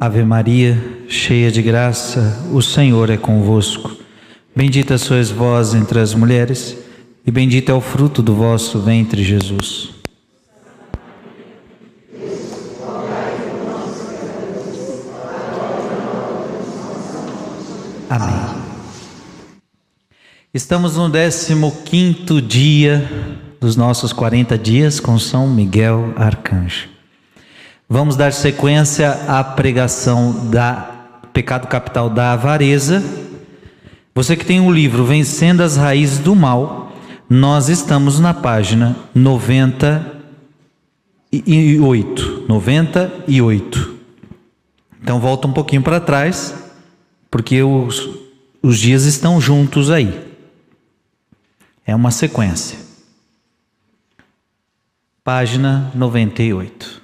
Ave Maria, cheia de graça, o Senhor é convosco. Bendita sois vós entre as mulheres, e bendito é o fruto do vosso ventre, Jesus. Amém. Estamos no 15 dia dos nossos 40 dias com São Miguel Arcanjo. Vamos dar sequência à pregação da pecado capital da avareza. Você que tem o um livro Vencendo as Raízes do Mal, nós estamos na página 98. 98. Então volta um pouquinho para trás, porque os, os dias estão juntos aí. É uma sequência. Página 98.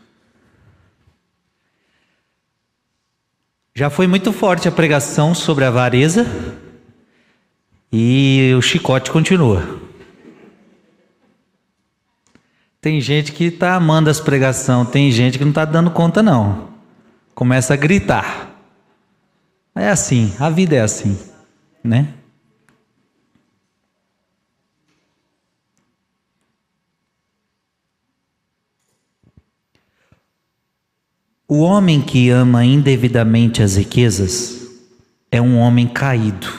Já foi muito forte a pregação sobre a avareza e o chicote continua. Tem gente que está amando as pregações, tem gente que não está dando conta, não. Começa a gritar. É assim, a vida é assim, né? O homem que ama indevidamente as riquezas é um homem caído.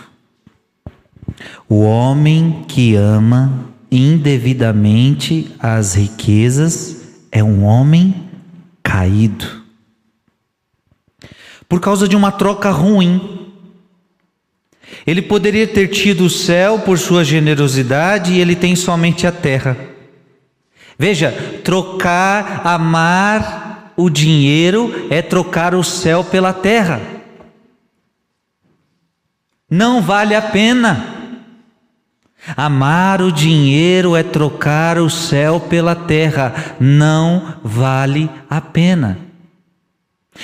O homem que ama indevidamente as riquezas é um homem caído. Por causa de uma troca ruim. Ele poderia ter tido o céu por sua generosidade e ele tem somente a terra. Veja, trocar, amar o dinheiro é trocar o céu pela terra. Não vale a pena. Amar o dinheiro é trocar o céu pela terra. Não vale a pena.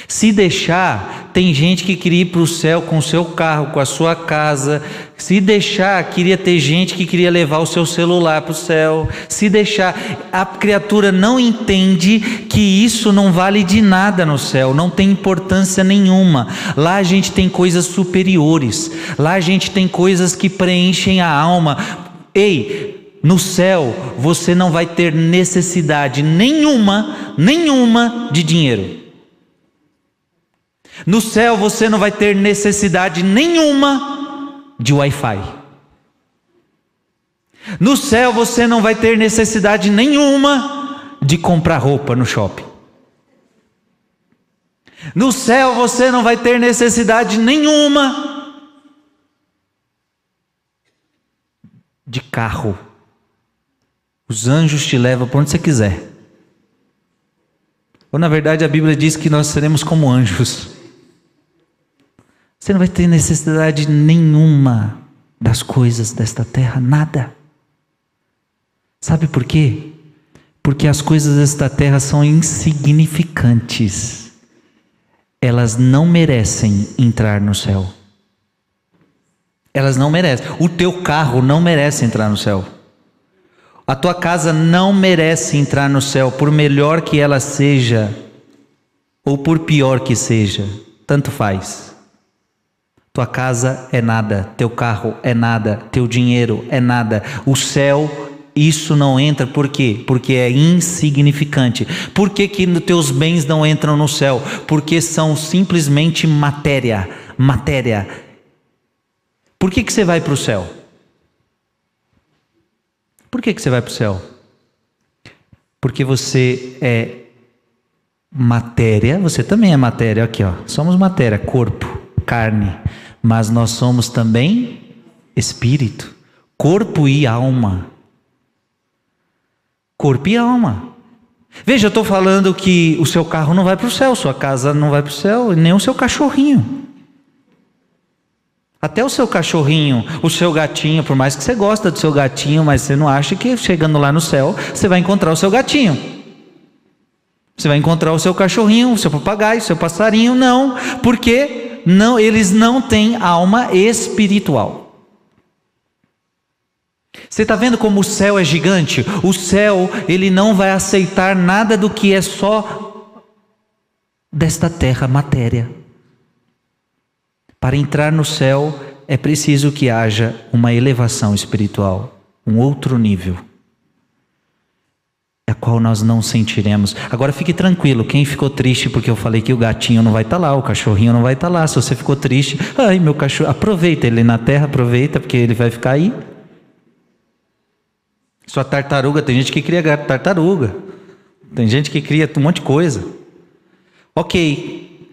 Se deixar, tem gente que queria ir para o céu com o seu carro, com a sua casa. Se deixar, queria ter gente que queria levar o seu celular para o céu. Se deixar, a criatura não entende que isso não vale de nada no céu, não tem importância nenhuma. Lá a gente tem coisas superiores, lá a gente tem coisas que preenchem a alma. Ei, no céu você não vai ter necessidade nenhuma, nenhuma de dinheiro. No céu você não vai ter necessidade nenhuma de Wi-Fi. No céu você não vai ter necessidade nenhuma de comprar roupa no shopping. No céu você não vai ter necessidade nenhuma de carro. Os anjos te levam para onde você quiser. Ou na verdade a Bíblia diz que nós seremos como anjos. Você não vai ter necessidade nenhuma das coisas desta terra, nada. Sabe por quê? Porque as coisas desta terra são insignificantes. Elas não merecem entrar no céu. Elas não merecem. O teu carro não merece entrar no céu. A tua casa não merece entrar no céu, por melhor que ela seja, ou por pior que seja, tanto faz. Tua casa é nada, teu carro é nada, teu dinheiro é nada. O céu, isso não entra, por quê? Porque é insignificante. Por que, que teus bens não entram no céu? Porque são simplesmente matéria. Matéria. Por que, que você vai para o céu? Por que, que você vai para o céu? Porque você é matéria, você também é matéria, aqui ó, somos matéria, corpo, carne mas nós somos também espírito, corpo e alma. Corpo e alma. Veja, eu estou falando que o seu carro não vai para o céu, sua casa não vai para o céu, nem o seu cachorrinho. Até o seu cachorrinho, o seu gatinho, por mais que você gosta do seu gatinho, mas você não acha que chegando lá no céu você vai encontrar o seu gatinho. Você vai encontrar o seu cachorrinho, o seu papagaio, o seu passarinho, não, porque não, eles não têm alma espiritual. Você está vendo como o céu é gigante? O céu, ele não vai aceitar nada do que é só desta terra, matéria. Para entrar no céu é preciso que haja uma elevação espiritual, um outro nível, a qual nós não sentiremos. Agora fique tranquilo, quem ficou triste porque eu falei que o gatinho não vai estar tá lá, o cachorrinho não vai estar tá lá. Se você ficou triste, ai meu cachorro, aproveita ele na terra, aproveita porque ele vai ficar aí. Sua tartaruga, tem gente que cria tartaruga, tem gente que cria um monte de coisa. Ok,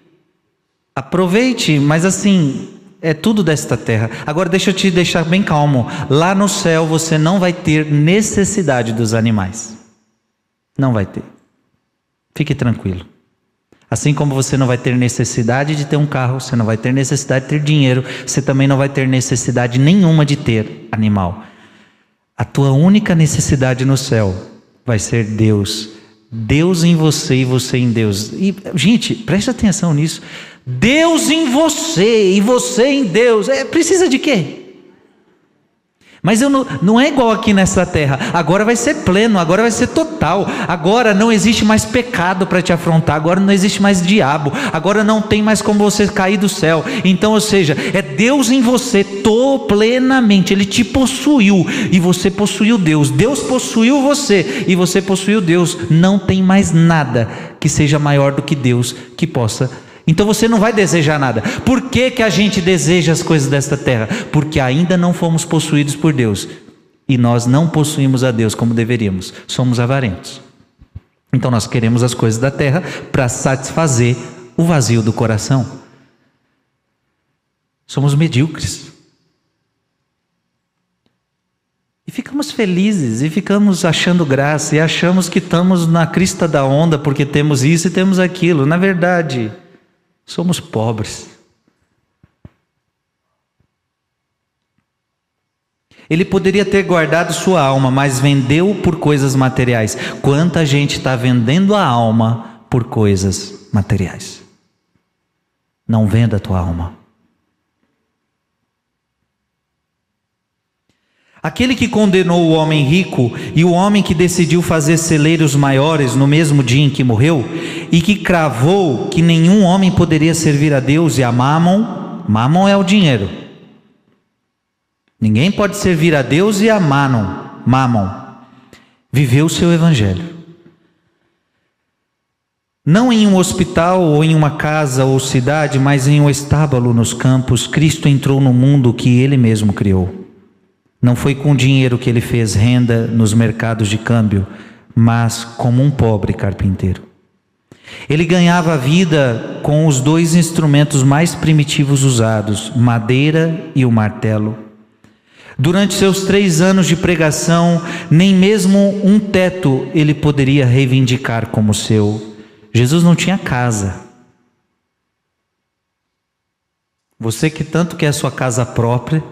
aproveite, mas assim, é tudo desta terra. Agora deixa eu te deixar bem calmo. Lá no céu você não vai ter necessidade dos animais. Não vai ter. Fique tranquilo. Assim como você não vai ter necessidade de ter um carro, você não vai ter necessidade de ter dinheiro, você também não vai ter necessidade nenhuma de ter animal. A tua única necessidade no céu vai ser Deus. Deus em você e você em Deus. E, gente, preste atenção nisso. Deus em você e você em Deus. É, precisa de quê? Mas eu não, não é igual aqui nessa terra. Agora vai ser pleno, agora vai ser total. Agora não existe mais pecado para te afrontar. Agora não existe mais diabo. Agora não tem mais como você cair do céu. Então, ou seja, é Deus em você, tô plenamente. Ele te possuiu e você possuiu Deus. Deus possuiu você e você possuiu Deus. Não tem mais nada que seja maior do que Deus que possa então você não vai desejar nada. Por que, que a gente deseja as coisas desta terra? Porque ainda não fomos possuídos por Deus. E nós não possuímos a Deus como deveríamos. Somos avarentos. Então nós queremos as coisas da terra para satisfazer o vazio do coração. Somos medíocres. E ficamos felizes, e ficamos achando graça, e achamos que estamos na crista da onda porque temos isso e temos aquilo. Na verdade, Somos pobres. Ele poderia ter guardado sua alma, mas vendeu por coisas materiais. Quanta gente está vendendo a alma por coisas materiais? Não venda a tua alma. Aquele que condenou o homem rico e o homem que decidiu fazer celeiros maiores no mesmo dia em que morreu, e que cravou que nenhum homem poderia servir a Deus e a Mammon, Mammon é o dinheiro. Ninguém pode servir a Deus e a Mammon, Mammon. Viveu o seu evangelho. Não em um hospital ou em uma casa ou cidade, mas em um estábulo nos campos, Cristo entrou no mundo que ele mesmo criou. Não foi com dinheiro que ele fez renda nos mercados de câmbio, mas como um pobre carpinteiro. Ele ganhava vida com os dois instrumentos mais primitivos usados, madeira e o martelo. Durante seus três anos de pregação, nem mesmo um teto ele poderia reivindicar como seu. Jesus não tinha casa. Você que tanto quer sua casa própria,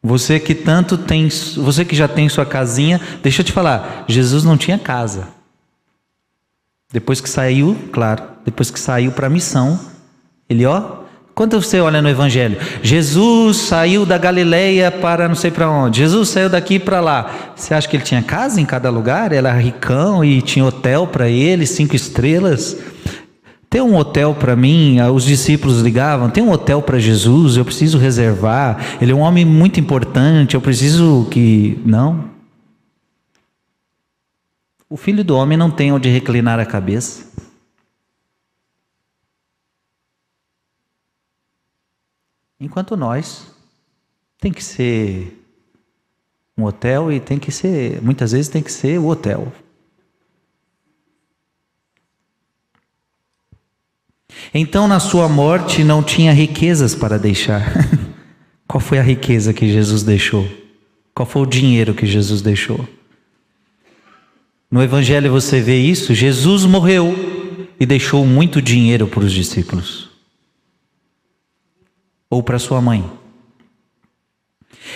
você que tanto tem, você que já tem sua casinha, deixa eu te falar, Jesus não tinha casa. Depois que saiu, claro, depois que saiu para a missão, ele ó, quando você olha no evangelho, Jesus saiu da Galileia para não sei para onde. Jesus saiu daqui para lá. Você acha que ele tinha casa em cada lugar? Ele era ricão e tinha hotel para ele, cinco estrelas? Tem um hotel para mim, ah, os discípulos ligavam, tem um hotel para Jesus, eu preciso reservar. Ele é um homem muito importante, eu preciso que. Não. O filho do homem não tem onde reclinar a cabeça. Enquanto nós tem que ser um hotel e tem que ser, muitas vezes tem que ser o hotel. Então, na sua morte, não tinha riquezas para deixar. Qual foi a riqueza que Jesus deixou? Qual foi o dinheiro que Jesus deixou? No Evangelho você vê isso. Jesus morreu e deixou muito dinheiro para os discípulos ou para sua mãe.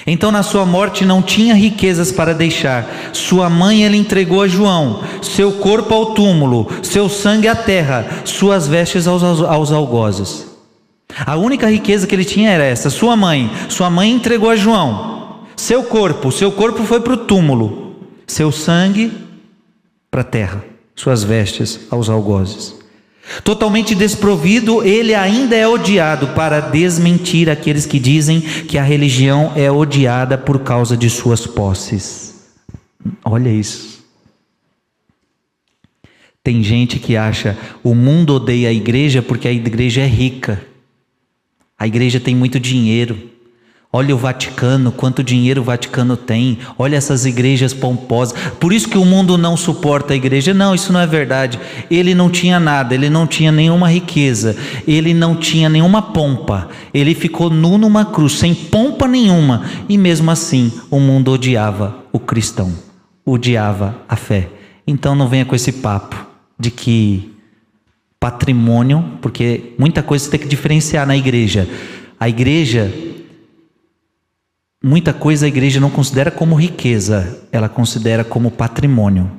Então, na sua morte, não tinha riquezas para deixar. Sua mãe ele entregou a João, seu corpo ao túmulo, seu sangue à terra, suas vestes aos, aos algozes. A única riqueza que ele tinha era essa: sua mãe. Sua mãe entregou a João, seu corpo, seu corpo foi para o túmulo, seu sangue para a terra, suas vestes aos algozes. Totalmente desprovido, ele ainda é odiado para desmentir aqueles que dizem que a religião é odiada por causa de suas posses. Olha isso. Tem gente que acha o mundo odeia a igreja porque a igreja é rica. A igreja tem muito dinheiro. Olha o Vaticano, quanto dinheiro o Vaticano tem. Olha essas igrejas pomposas. Por isso que o mundo não suporta a igreja. Não, isso não é verdade. Ele não tinha nada, ele não tinha nenhuma riqueza, ele não tinha nenhuma pompa. Ele ficou nu numa cruz, sem pompa nenhuma. E mesmo assim, o mundo odiava o cristão, odiava a fé. Então não venha com esse papo de que patrimônio, porque muita coisa você tem que diferenciar na igreja. A igreja Muita coisa a igreja não considera como riqueza, ela considera como patrimônio.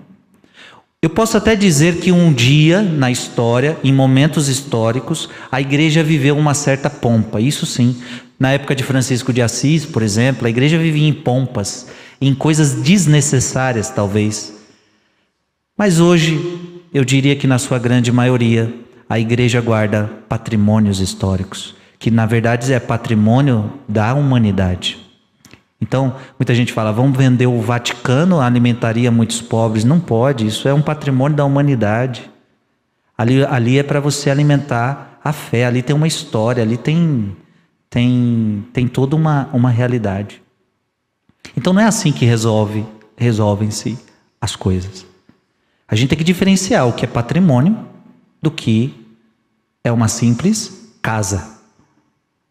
Eu posso até dizer que um dia na história, em momentos históricos, a igreja viveu uma certa pompa, isso sim. Na época de Francisco de Assis, por exemplo, a igreja vivia em pompas, em coisas desnecessárias, talvez. Mas hoje, eu diria que na sua grande maioria, a igreja guarda patrimônios históricos, que na verdade é patrimônio da humanidade. Então, muita gente fala, vamos vender o Vaticano, alimentaria muitos pobres. Não pode, isso é um patrimônio da humanidade. Ali, ali é para você alimentar a fé, ali tem uma história, ali tem, tem, tem toda uma, uma realidade. Então não é assim que resolve resolvem-se as coisas. A gente tem que diferenciar o que é patrimônio do que é uma simples casa.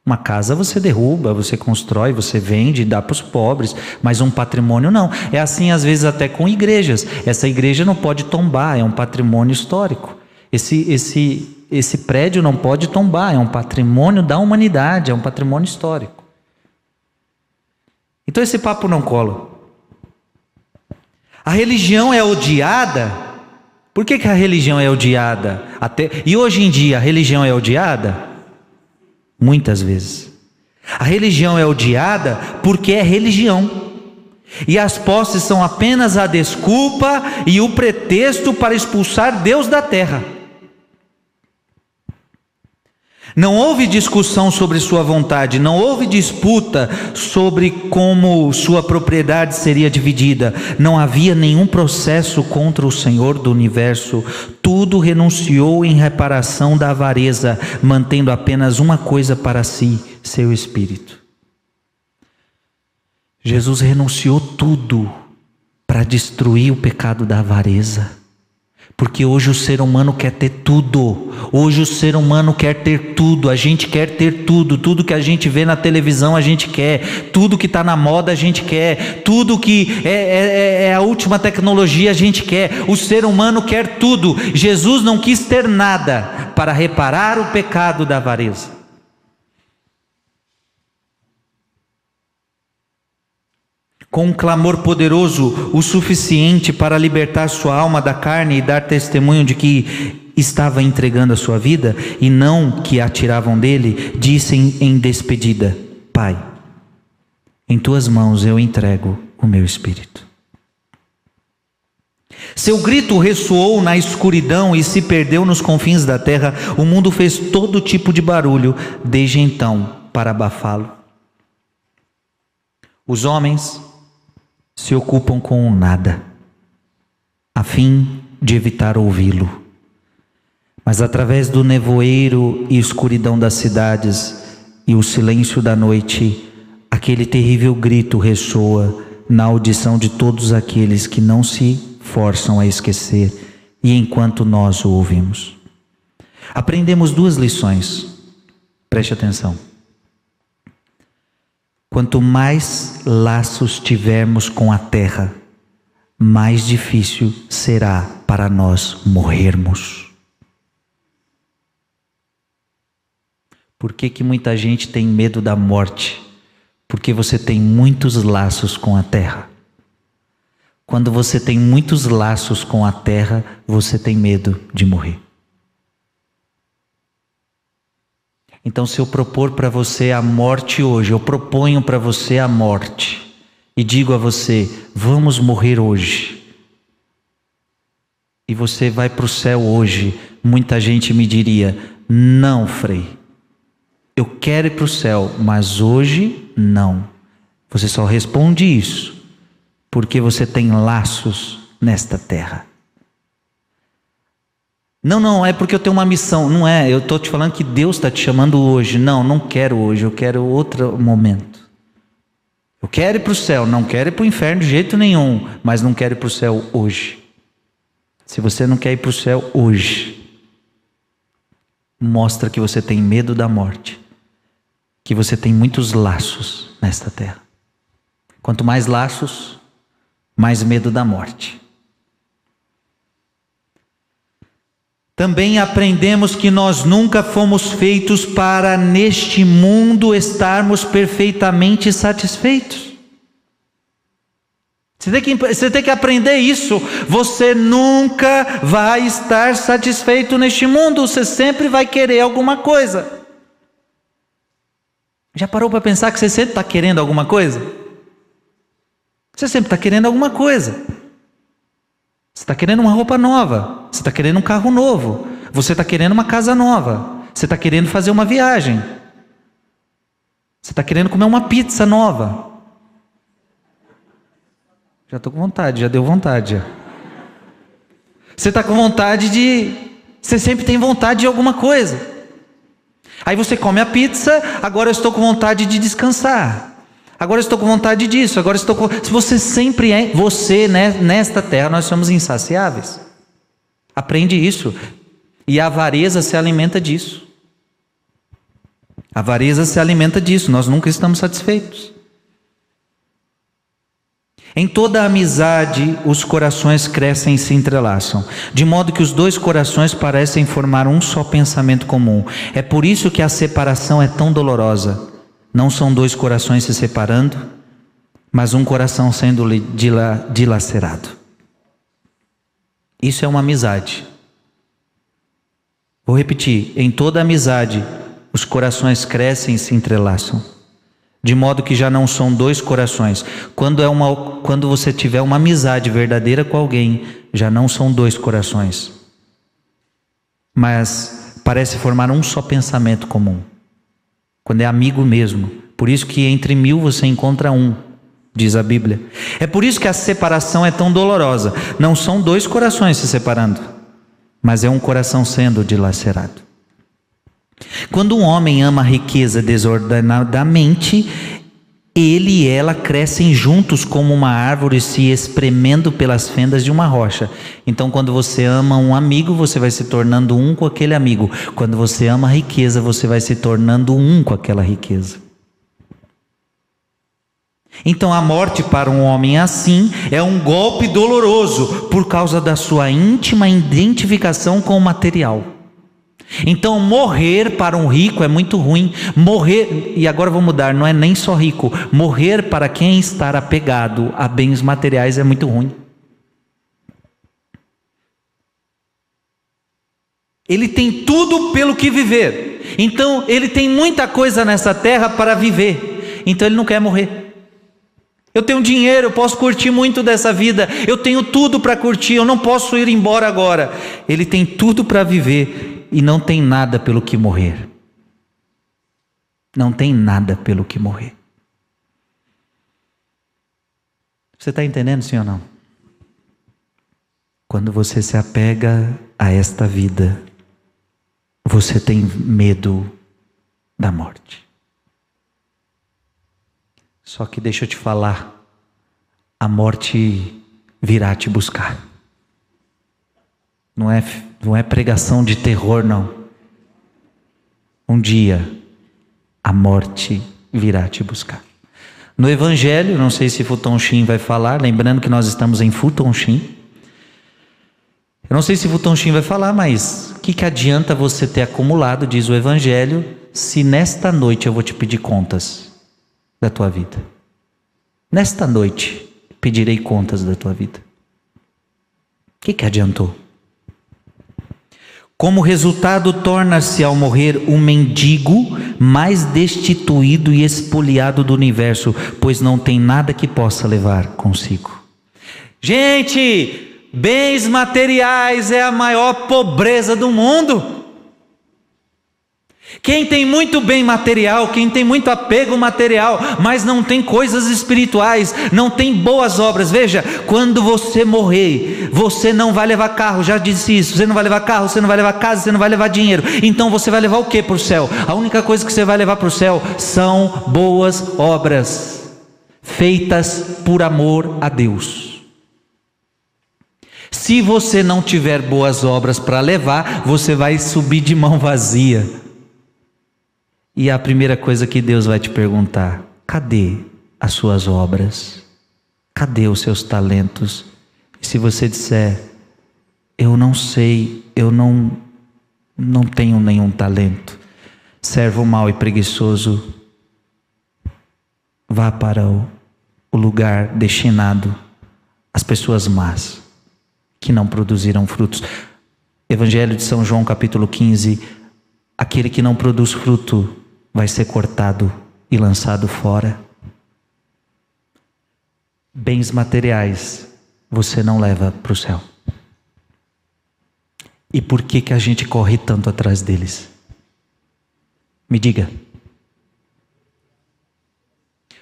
Uma casa você derruba, você constrói, você vende, dá para os pobres, mas um patrimônio não. É assim às vezes até com igrejas. Essa igreja não pode tombar, é um patrimônio histórico. Esse, esse, esse prédio não pode tombar, é um patrimônio da humanidade, é um patrimônio histórico. Então esse papo não cola. A religião é odiada. Por que, que a religião é odiada? Até, e hoje em dia a religião é odiada? Muitas vezes. A religião é odiada porque é religião. E as posses são apenas a desculpa e o pretexto para expulsar Deus da terra. Não houve discussão sobre sua vontade, não houve disputa sobre como sua propriedade seria dividida, não havia nenhum processo contra o Senhor do universo. Tudo renunciou em reparação da avareza, mantendo apenas uma coisa para si: seu espírito. Jesus renunciou tudo para destruir o pecado da avareza. Porque hoje o ser humano quer ter tudo. Hoje o ser humano quer ter tudo. A gente quer ter tudo. Tudo que a gente vê na televisão a gente quer. Tudo que está na moda a gente quer. Tudo que é, é, é, a última tecnologia a gente quer. O ser humano quer tudo. Jesus não quis ter nada para reparar o pecado da avareza. Com um clamor poderoso o suficiente para libertar sua alma da carne e dar testemunho de que estava entregando a sua vida e não que a tiravam dele, dissem em despedida: Pai, em tuas mãos eu entrego o meu espírito. Seu grito ressoou na escuridão e se perdeu nos confins da terra. O mundo fez todo tipo de barulho desde então para abafá-lo. Os homens se ocupam com o nada, a fim de evitar ouvi-lo. Mas através do nevoeiro e escuridão das cidades e o silêncio da noite, aquele terrível grito ressoa na audição de todos aqueles que não se forçam a esquecer e enquanto nós o ouvimos. Aprendemos duas lições. Preste atenção. Quanto mais laços tivermos com a terra, mais difícil será para nós morrermos. Por que, que muita gente tem medo da morte? Porque você tem muitos laços com a terra. Quando você tem muitos laços com a terra, você tem medo de morrer. Então, se eu propor para você a morte hoje, eu proponho para você a morte e digo a você: vamos morrer hoje. e você vai para o céu hoje, muita gente me diria: não, Frei, eu quero ir para o céu, mas hoje não. Você só responde isso porque você tem laços nesta terra. Não, não, é porque eu tenho uma missão. Não é, eu estou te falando que Deus está te chamando hoje. Não, não quero hoje, eu quero outro momento. Eu quero ir para o céu, não quero ir para o inferno de jeito nenhum, mas não quero ir para o céu hoje. Se você não quer ir para o céu hoje, mostra que você tem medo da morte, que você tem muitos laços nesta terra. Quanto mais laços, mais medo da morte. Também aprendemos que nós nunca fomos feitos para neste mundo estarmos perfeitamente satisfeitos. Você tem, que, você tem que aprender isso. Você nunca vai estar satisfeito neste mundo. Você sempre vai querer alguma coisa. Já parou para pensar que você sempre está querendo alguma coisa? Você sempre está querendo alguma coisa. Você está querendo uma roupa nova. Você está querendo um carro novo. Você está querendo uma casa nova. Você está querendo fazer uma viagem. Você está querendo comer uma pizza nova. Já estou com vontade, já deu vontade. Você está com vontade de. Você sempre tem vontade de alguma coisa. Aí você come a pizza, agora eu estou com vontade de descansar. Agora estou com vontade disso, agora estou com. Se você sempre é, você, né, nesta terra, nós somos insaciáveis. Aprende isso. E a avareza se alimenta disso. A avareza se alimenta disso, nós nunca estamos satisfeitos. Em toda amizade, os corações crescem e se entrelaçam, de modo que os dois corações parecem formar um só pensamento comum. É por isso que a separação é tão dolorosa. Não são dois corações se separando, mas um coração sendo dilacerado. Isso é uma amizade. Vou repetir: em toda amizade, os corações crescem e se entrelaçam, de modo que já não são dois corações. Quando, é uma, quando você tiver uma amizade verdadeira com alguém, já não são dois corações, mas parece formar um só pensamento comum quando é amigo mesmo. Por isso que entre mil você encontra um, diz a Bíblia. É por isso que a separação é tão dolorosa. Não são dois corações se separando, mas é um coração sendo dilacerado. Quando um homem ama a riqueza desordenadamente, ele e ela crescem juntos como uma árvore se espremendo pelas fendas de uma rocha. Então, quando você ama um amigo, você vai se tornando um com aquele amigo. Quando você ama a riqueza, você vai se tornando um com aquela riqueza. Então, a morte para um homem assim é um golpe doloroso por causa da sua íntima identificação com o material. Então, morrer para um rico é muito ruim. Morrer, e agora vou mudar, não é nem só rico. Morrer para quem está apegado a bens materiais é muito ruim. Ele tem tudo pelo que viver. Então, ele tem muita coisa nessa terra para viver. Então, ele não quer morrer. Eu tenho dinheiro, eu posso curtir muito dessa vida. Eu tenho tudo para curtir, eu não posso ir embora agora. Ele tem tudo para viver e não tem nada pelo que morrer. Não tem nada pelo que morrer. Você está entendendo, sim ou não? Quando você se apega a esta vida, você tem medo da morte. Só que deixa eu te falar, a morte virá te buscar. Não é, não é pregação de terror, não. Um dia a morte virá te buscar. No Evangelho, não sei se Futon Shin vai falar, lembrando que nós estamos em Futon Shin. Eu não sei se Futon Shin vai falar, mas o que, que adianta você ter acumulado, diz o Evangelho, se nesta noite eu vou te pedir contas da tua vida? Nesta noite pedirei contas da tua vida. O que, que adiantou? Como resultado, torna-se ao morrer um mendigo mais destituído e espoliado do universo, pois não tem nada que possa levar consigo. Gente, bens materiais é a maior pobreza do mundo. Quem tem muito bem material, quem tem muito apego material, mas não tem coisas espirituais, não tem boas obras. Veja, quando você morrer, você não vai levar carro, já disse isso. Você não vai levar carro, você não vai levar casa, você não vai levar dinheiro. Então você vai levar o que para o céu? A única coisa que você vai levar para o céu são boas obras, feitas por amor a Deus. Se você não tiver boas obras para levar, você vai subir de mão vazia. E a primeira coisa que Deus vai te perguntar: cadê as suas obras? Cadê os seus talentos? E se você disser: eu não sei, eu não não tenho nenhum talento, servo mau e preguiçoso, vá para o, o lugar destinado às pessoas más, que não produziram frutos. Evangelho de São João, capítulo 15: aquele que não produz fruto vai ser cortado e lançado fora. Bens materiais você não leva para o céu. E por que que a gente corre tanto atrás deles? Me diga.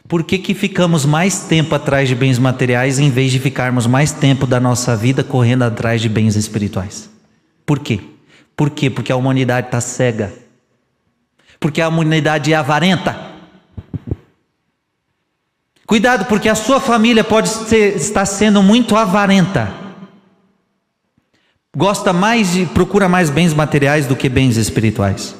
Por que, que ficamos mais tempo atrás de bens materiais em vez de ficarmos mais tempo da nossa vida correndo atrás de bens espirituais? Por quê? Por quê? Porque a humanidade está cega porque a humanidade é avarenta. Cuidado, porque a sua família pode ser, estar sendo muito avarenta. Gosta mais de, procura mais bens materiais do que bens espirituais.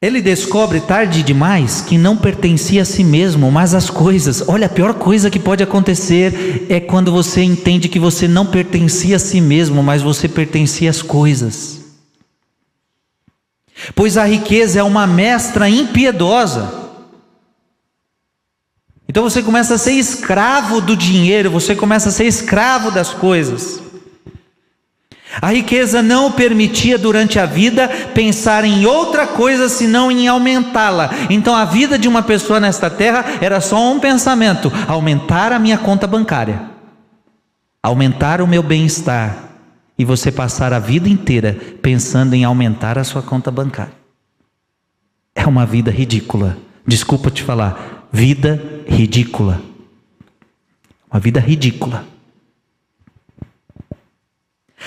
Ele descobre tarde demais que não pertencia a si mesmo, mas às coisas. Olha, a pior coisa que pode acontecer é quando você entende que você não pertencia a si mesmo, mas você pertencia às coisas pois a riqueza é uma mestra impiedosa. Então você começa a ser escravo do dinheiro, você começa a ser escravo das coisas. A riqueza não permitia durante a vida pensar em outra coisa senão em aumentá-la. Então a vida de uma pessoa nesta terra era só um pensamento: aumentar a minha conta bancária, aumentar o meu bem-estar, e você passar a vida inteira pensando em aumentar a sua conta bancária. É uma vida ridícula. Desculpa te falar, vida ridícula. Uma vida ridícula.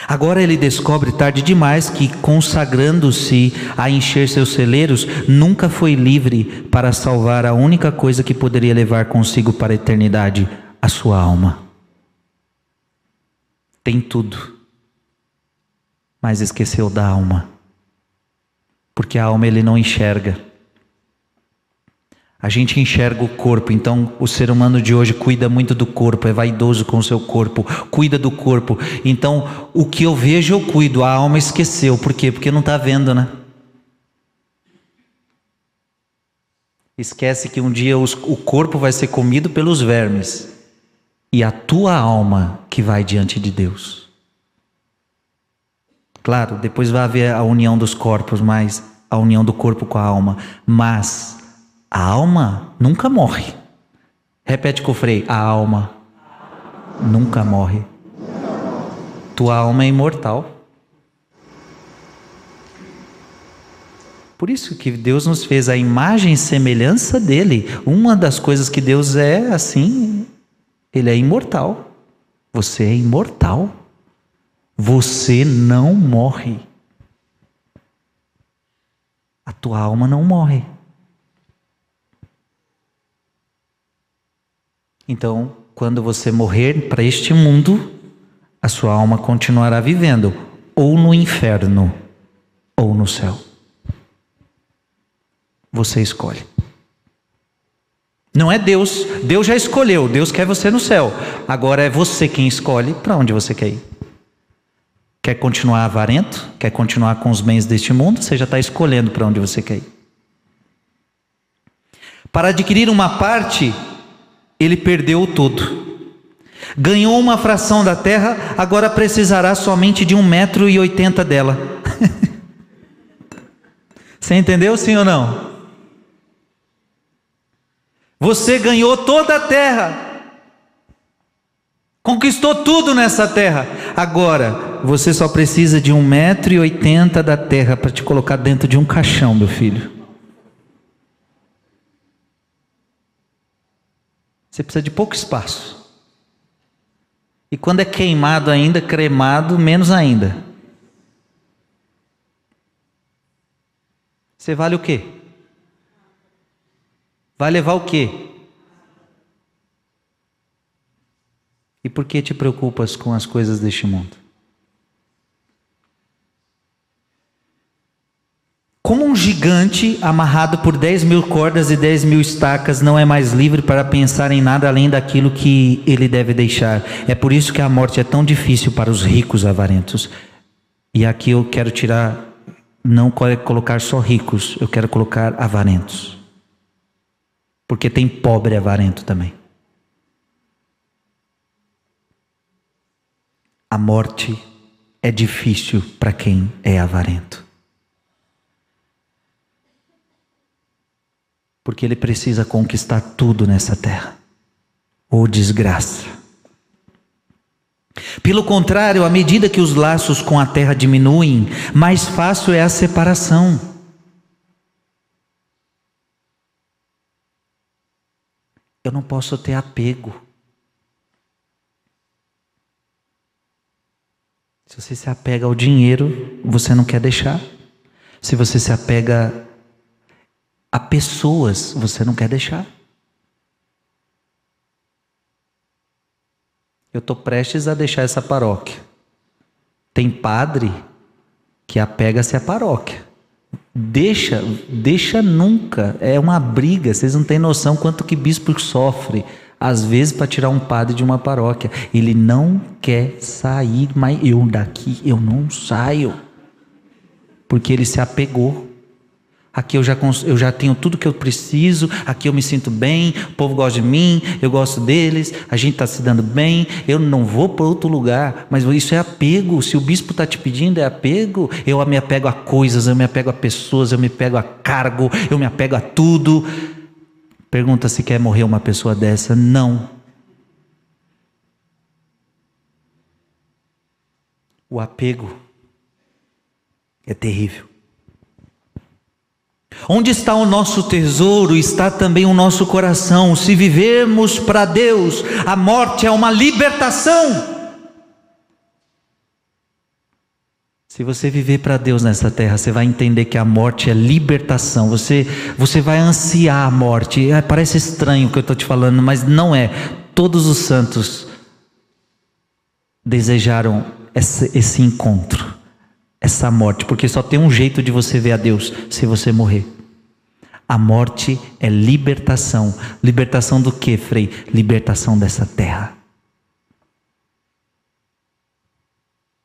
Agora ele descobre tarde demais que, consagrando-se a encher seus celeiros, nunca foi livre para salvar a única coisa que poderia levar consigo para a eternidade: a sua alma. Tem tudo mas esqueceu da alma. Porque a alma ele não enxerga. A gente enxerga o corpo, então o ser humano de hoje cuida muito do corpo, é vaidoso com o seu corpo, cuida do corpo. Então, o que eu vejo eu cuido, a alma esqueceu. Por quê? Porque não está vendo, né? Esquece que um dia os, o corpo vai ser comido pelos vermes e a tua alma que vai diante de Deus. Claro, depois vai haver a união dos corpos, mas a união do corpo com a alma. Mas a alma nunca morre. Repete com o freio: a alma nunca morre. Tua alma é imortal. Por isso que Deus nos fez a imagem e semelhança dele. Uma das coisas que Deus é assim, ele é imortal. Você é imortal. Você não morre. A tua alma não morre. Então, quando você morrer para este mundo, a sua alma continuará vivendo ou no inferno ou no céu. Você escolhe. Não é Deus, Deus já escolheu, Deus quer você no céu. Agora é você quem escolhe para onde você quer ir. Quer continuar avarento? Quer continuar com os bens deste mundo? Você já está escolhendo para onde você quer ir. Para adquirir uma parte, ele perdeu o todo. Ganhou uma fração da terra, agora precisará somente de um metro e oitenta dela. Você entendeu sim ou não? Você ganhou toda a terra, Conquistou tudo nessa terra. Agora, você só precisa de um metro e oitenta da terra para te colocar dentro de um caixão, meu filho. Você precisa de pouco espaço. E quando é queimado ainda, cremado, menos ainda. Você vale o quê? Vai levar o quê? E por que te preocupas com as coisas deste mundo? Como um gigante amarrado por 10 mil cordas e 10 mil estacas não é mais livre para pensar em nada além daquilo que ele deve deixar. É por isso que a morte é tão difícil para os ricos avarentos. E aqui eu quero tirar, não colocar só ricos, eu quero colocar avarentos. Porque tem pobre avarento também. A morte é difícil para quem é avarento. Porque ele precisa conquistar tudo nessa terra. Ou desgraça. Pelo contrário, à medida que os laços com a terra diminuem, mais fácil é a separação. Eu não posso ter apego. Se você se apega ao dinheiro, você não quer deixar. Se você se apega a pessoas, você não quer deixar. Eu estou prestes a deixar essa paróquia. Tem padre que apega-se à paróquia. Deixa, deixa nunca. É uma briga. Vocês não têm noção quanto que bispo sofre às vezes para tirar um padre de uma paróquia. Ele não quer sair, mas eu daqui eu não saio. Porque ele se apegou. Aqui eu já, eu já tenho tudo que eu preciso, aqui eu me sinto bem, o povo gosta de mim, eu gosto deles, a gente está se dando bem, eu não vou para outro lugar, mas isso é apego. Se o bispo está te pedindo, é apego. Eu me apego a coisas, eu me apego a pessoas, eu me apego a cargo, eu me apego a tudo. Pergunta se quer morrer uma pessoa dessa. Não. O apego é terrível. Onde está o nosso tesouro, está também o nosso coração. Se vivermos para Deus, a morte é uma libertação. Se você viver para Deus nessa terra, você vai entender que a morte é libertação. Você, você vai ansiar a morte. É, parece estranho o que eu estou te falando, mas não é. Todos os santos desejaram esse, esse encontro, essa morte, porque só tem um jeito de você ver a Deus se você morrer. A morte é libertação. Libertação do que, Frei? Libertação dessa terra.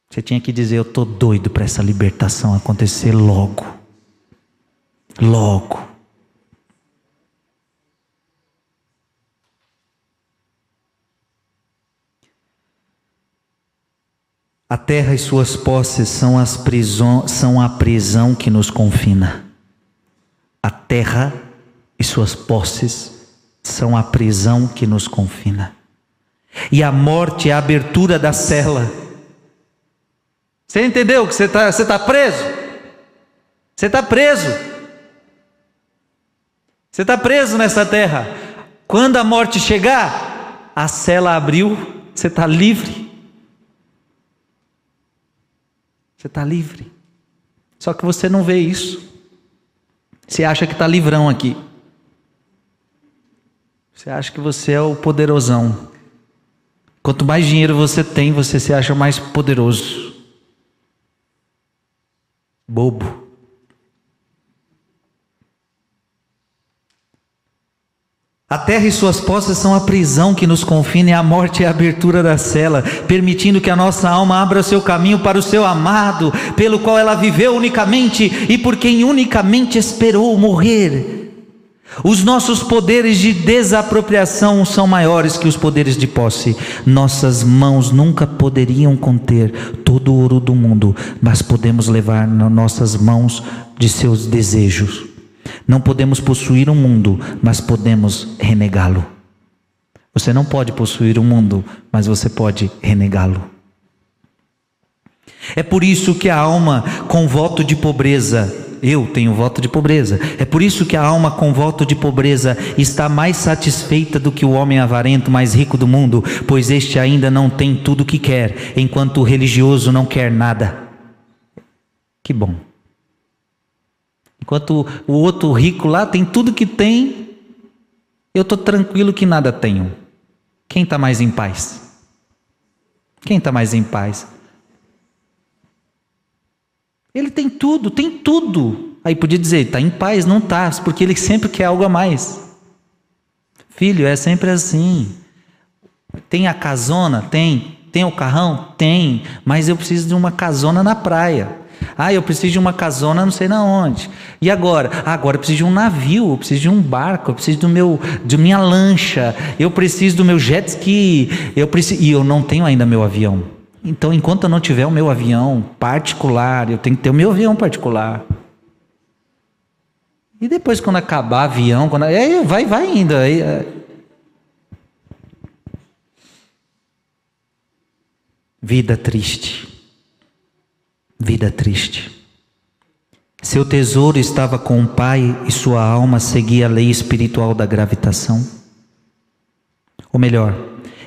Você tinha que dizer: Eu estou doido para essa libertação acontecer logo. Logo. A terra e suas posses são, as prisão, são a prisão que nos confina. A terra e suas posses são a prisão que nos confina. E a morte é a abertura da cela você entendeu que você está você tá preso? Você está preso. Você está preso nessa terra. Quando a morte chegar, a cela abriu, você está livre. Você está livre. Só que você não vê isso. Você acha que está livrão aqui. Você acha que você é o poderosão. Quanto mais dinheiro você tem, você se acha mais poderoso bobo. A terra e suas posses são a prisão que nos confina e a morte é a abertura da cela, permitindo que a nossa alma abra seu caminho para o seu amado, pelo qual ela viveu unicamente e por quem unicamente esperou morrer. Os nossos poderes de desapropriação são maiores que os poderes de posse. Nossas mãos nunca poderiam conter todo o ouro do mundo, mas podemos levar nas nossas mãos de seus desejos. Não podemos possuir o um mundo, mas podemos renegá-lo. Você não pode possuir o mundo, mas você pode renegá-lo. É por isso que a alma com voto de pobreza, eu tenho voto de pobreza. É por isso que a alma com voto de pobreza está mais satisfeita do que o homem avarento mais rico do mundo, pois este ainda não tem tudo o que quer, enquanto o religioso não quer nada. Que bom. Enquanto o outro rico lá tem tudo que tem, eu estou tranquilo que nada tenho. Quem está mais em paz? Quem está mais em paz? Ele tem tudo, tem tudo. Aí podia dizer, está em paz, não está, porque ele sempre quer algo a mais. Filho, é sempre assim. Tem a casona? Tem. Tem o carrão? Tem. Mas eu preciso de uma casona na praia. Ah, eu preciso de uma casona não sei na onde. E agora? Ah, agora eu preciso de um navio, eu preciso de um barco, eu preciso do meu, de minha lancha, eu preciso do meu jet ski, eu preciso, e eu não tenho ainda meu avião. Então, enquanto eu não tiver o meu avião particular, eu tenho que ter o meu avião particular. E depois, quando acabar avião, quando vai, vai indo. Aí, é... Vida triste. Vida triste. Seu tesouro estava com o Pai e sua alma seguia a lei espiritual da gravitação. Ou melhor,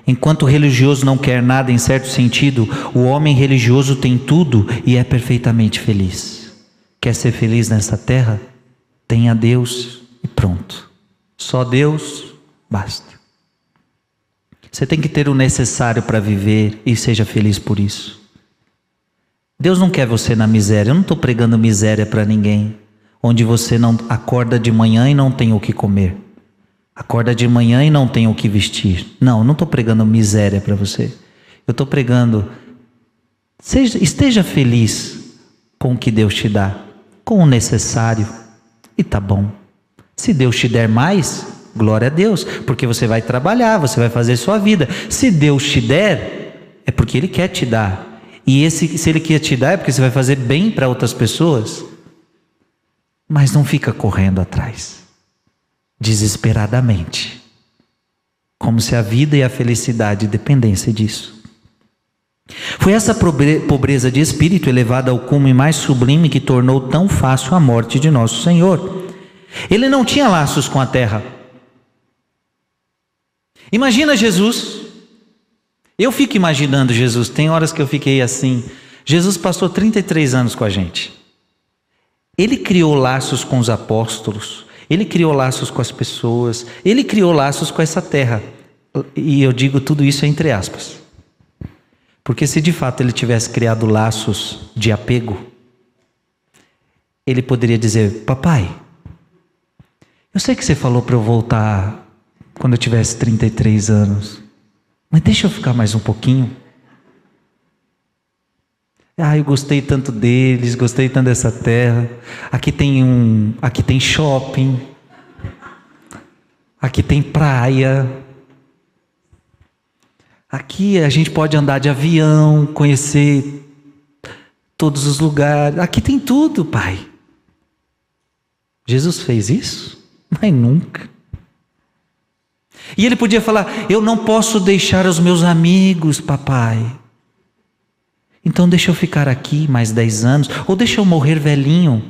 Enquanto o religioso não quer nada em certo sentido, o homem religioso tem tudo e é perfeitamente feliz. Quer ser feliz nessa terra? Tenha Deus e pronto. Só Deus basta. Você tem que ter o necessário para viver e seja feliz por isso. Deus não quer você na miséria. Eu não estou pregando miséria para ninguém, onde você não acorda de manhã e não tem o que comer. Acorda de manhã e não tem o que vestir. Não, não estou pregando miséria para você. Eu estou pregando, seja, esteja feliz com o que Deus te dá, com o necessário, e tá bom. Se Deus te der mais, glória a Deus, porque você vai trabalhar, você vai fazer sua vida. Se Deus te der, é porque Ele quer te dar. E esse, se Ele quer te dar, é porque você vai fazer bem para outras pessoas. Mas não fica correndo atrás desesperadamente, como se a vida e a felicidade dependessem disso. Foi essa pobreza de espírito elevada ao cume mais sublime que tornou tão fácil a morte de nosso Senhor. Ele não tinha laços com a terra. Imagina Jesus. Eu fico imaginando Jesus, tem horas que eu fiquei assim. Jesus passou 33 anos com a gente. Ele criou laços com os apóstolos, ele criou laços com as pessoas, ele criou laços com essa terra. E eu digo tudo isso entre aspas. Porque se de fato ele tivesse criado laços de apego, ele poderia dizer: Papai, eu sei que você falou para eu voltar quando eu tivesse 33 anos, mas deixa eu ficar mais um pouquinho. Ah, eu gostei tanto deles, gostei tanto dessa terra. Aqui tem um, aqui tem shopping. Aqui tem praia. Aqui a gente pode andar de avião, conhecer todos os lugares. Aqui tem tudo, Pai. Jesus fez isso? Mas nunca. E ele podia falar: Eu não posso deixar os meus amigos, papai. Então deixa eu ficar aqui mais dez anos, ou deixa eu morrer velhinho.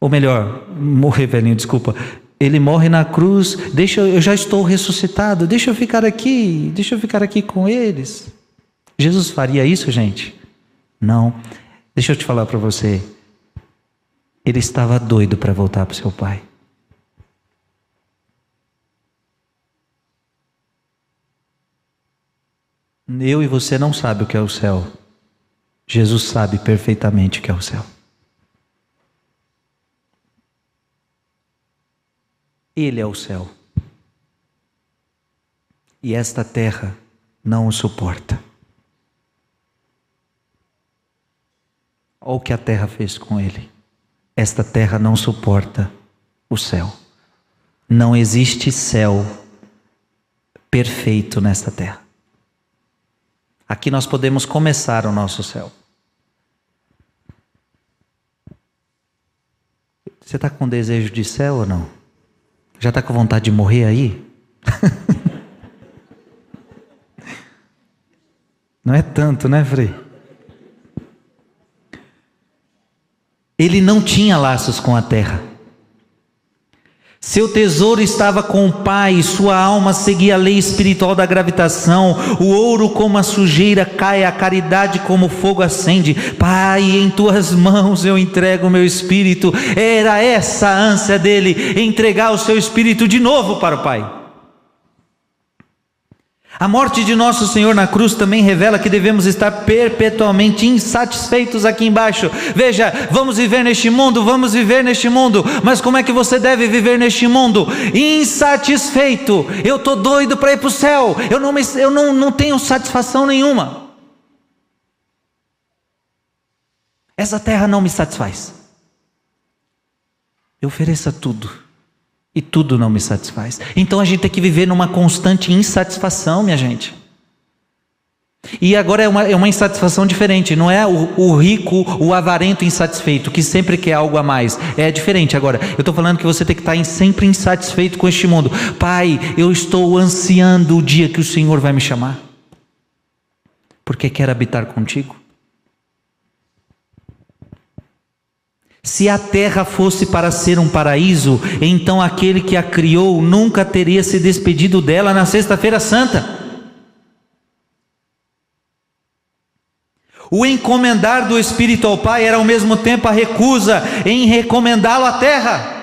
Ou melhor, morrer velhinho, desculpa. Ele morre na cruz, deixa eu já estou ressuscitado, deixa eu ficar aqui, deixa eu ficar aqui com eles. Jesus faria isso, gente? Não. Deixa eu te falar para você. Ele estava doido para voltar para o seu pai. Eu e você não sabe o que é o céu. Jesus sabe perfeitamente o que é o céu. Ele é o céu. E esta terra não o suporta. Olha o que a terra fez com ele. Esta terra não suporta o céu. Não existe céu perfeito nesta terra. Aqui nós podemos começar o nosso céu. Você está com desejo de céu ou não? Já está com vontade de morrer aí? não é tanto, né, Frei? Ele não tinha laços com a terra. Seu tesouro estava com o Pai, sua alma seguia a lei espiritual da gravitação. O ouro como a sujeira cai, a caridade como fogo acende. Pai, em tuas mãos eu entrego o meu espírito. Era essa a ânsia dele, entregar o seu espírito de novo para o Pai. A morte de nosso Senhor na cruz também revela que devemos estar perpetuamente insatisfeitos aqui embaixo. Veja, vamos viver neste mundo, vamos viver neste mundo, mas como é que você deve viver neste mundo? Insatisfeito. Eu estou doido para ir para o céu, eu, não, me, eu não, não tenho satisfação nenhuma. Essa terra não me satisfaz. Eu ofereça tudo e tudo não me satisfaz. Então a gente tem que viver numa constante insatisfação, minha gente. E agora é uma, é uma insatisfação diferente, não é o, o, rico, o avarento insatisfeito, que sempre quer algo a mais. É diferente agora. Eu estou falando que você tem que estar tá sempre insatisfeito com este mundo. Pai, eu estou ansiando o dia que o Senhor vai me chamar, porque quer habitar contigo. Se a terra fosse para ser um paraíso, então aquele que a criou nunca teria se despedido dela na Sexta-feira Santa. O encomendar do Espírito ao Pai era ao mesmo tempo a recusa em recomendá-lo à terra.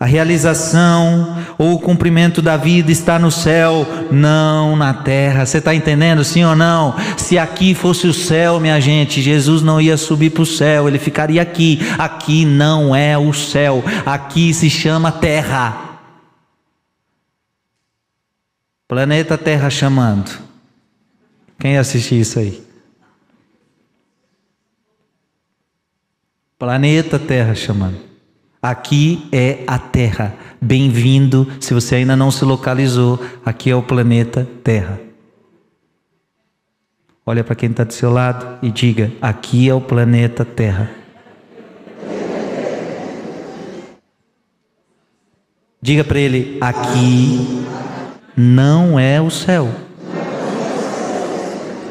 A realização ou o cumprimento da vida está no céu, não na terra. Você está entendendo, sim ou não? Se aqui fosse o céu, minha gente, Jesus não ia subir para o céu, ele ficaria aqui. Aqui não é o céu, aqui se chama terra. Planeta Terra chamando. Quem assistiu isso aí? Planeta Terra chamando. Aqui é a Terra. Bem-vindo, se você ainda não se localizou, aqui é o planeta Terra. Olha para quem está do seu lado e diga: aqui é o planeta Terra. Diga para ele: aqui não é o céu.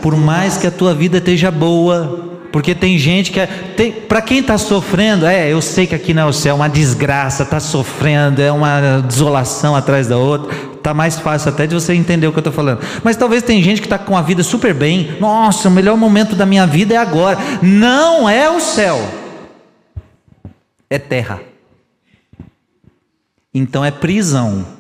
Por mais que a tua vida esteja boa, porque tem gente que. É, para quem está sofrendo, é, eu sei que aqui não é o céu, é uma desgraça, está sofrendo, é uma desolação atrás da outra. Está mais fácil até de você entender o que eu estou falando. Mas talvez tem gente que está com a vida super bem. Nossa, o melhor momento da minha vida é agora. Não é o céu, é terra. Então é prisão.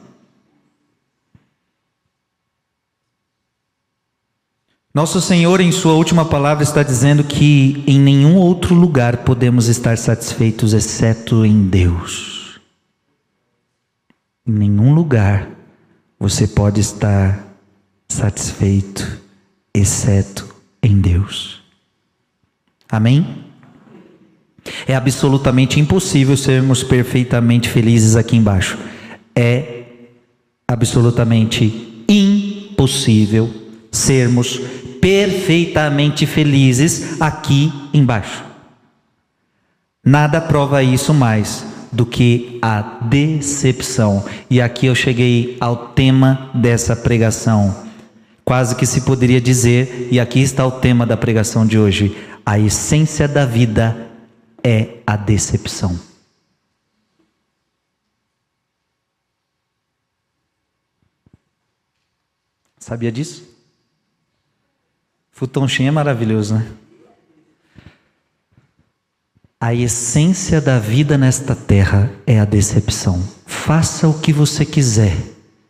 Nosso Senhor, em Sua última palavra, está dizendo que em nenhum outro lugar podemos estar satisfeitos exceto em Deus. Em nenhum lugar você pode estar satisfeito exceto em Deus. Amém? É absolutamente impossível sermos perfeitamente felizes aqui embaixo. É absolutamente impossível sermos perfeitamente felizes aqui embaixo. Nada prova isso mais do que a decepção. E aqui eu cheguei ao tema dessa pregação. Quase que se poderia dizer, e aqui está o tema da pregação de hoje: a essência da vida é a decepção. Sabia disso? Futonchim é maravilhoso, né? A essência da vida nesta terra é a decepção. Faça o que você quiser.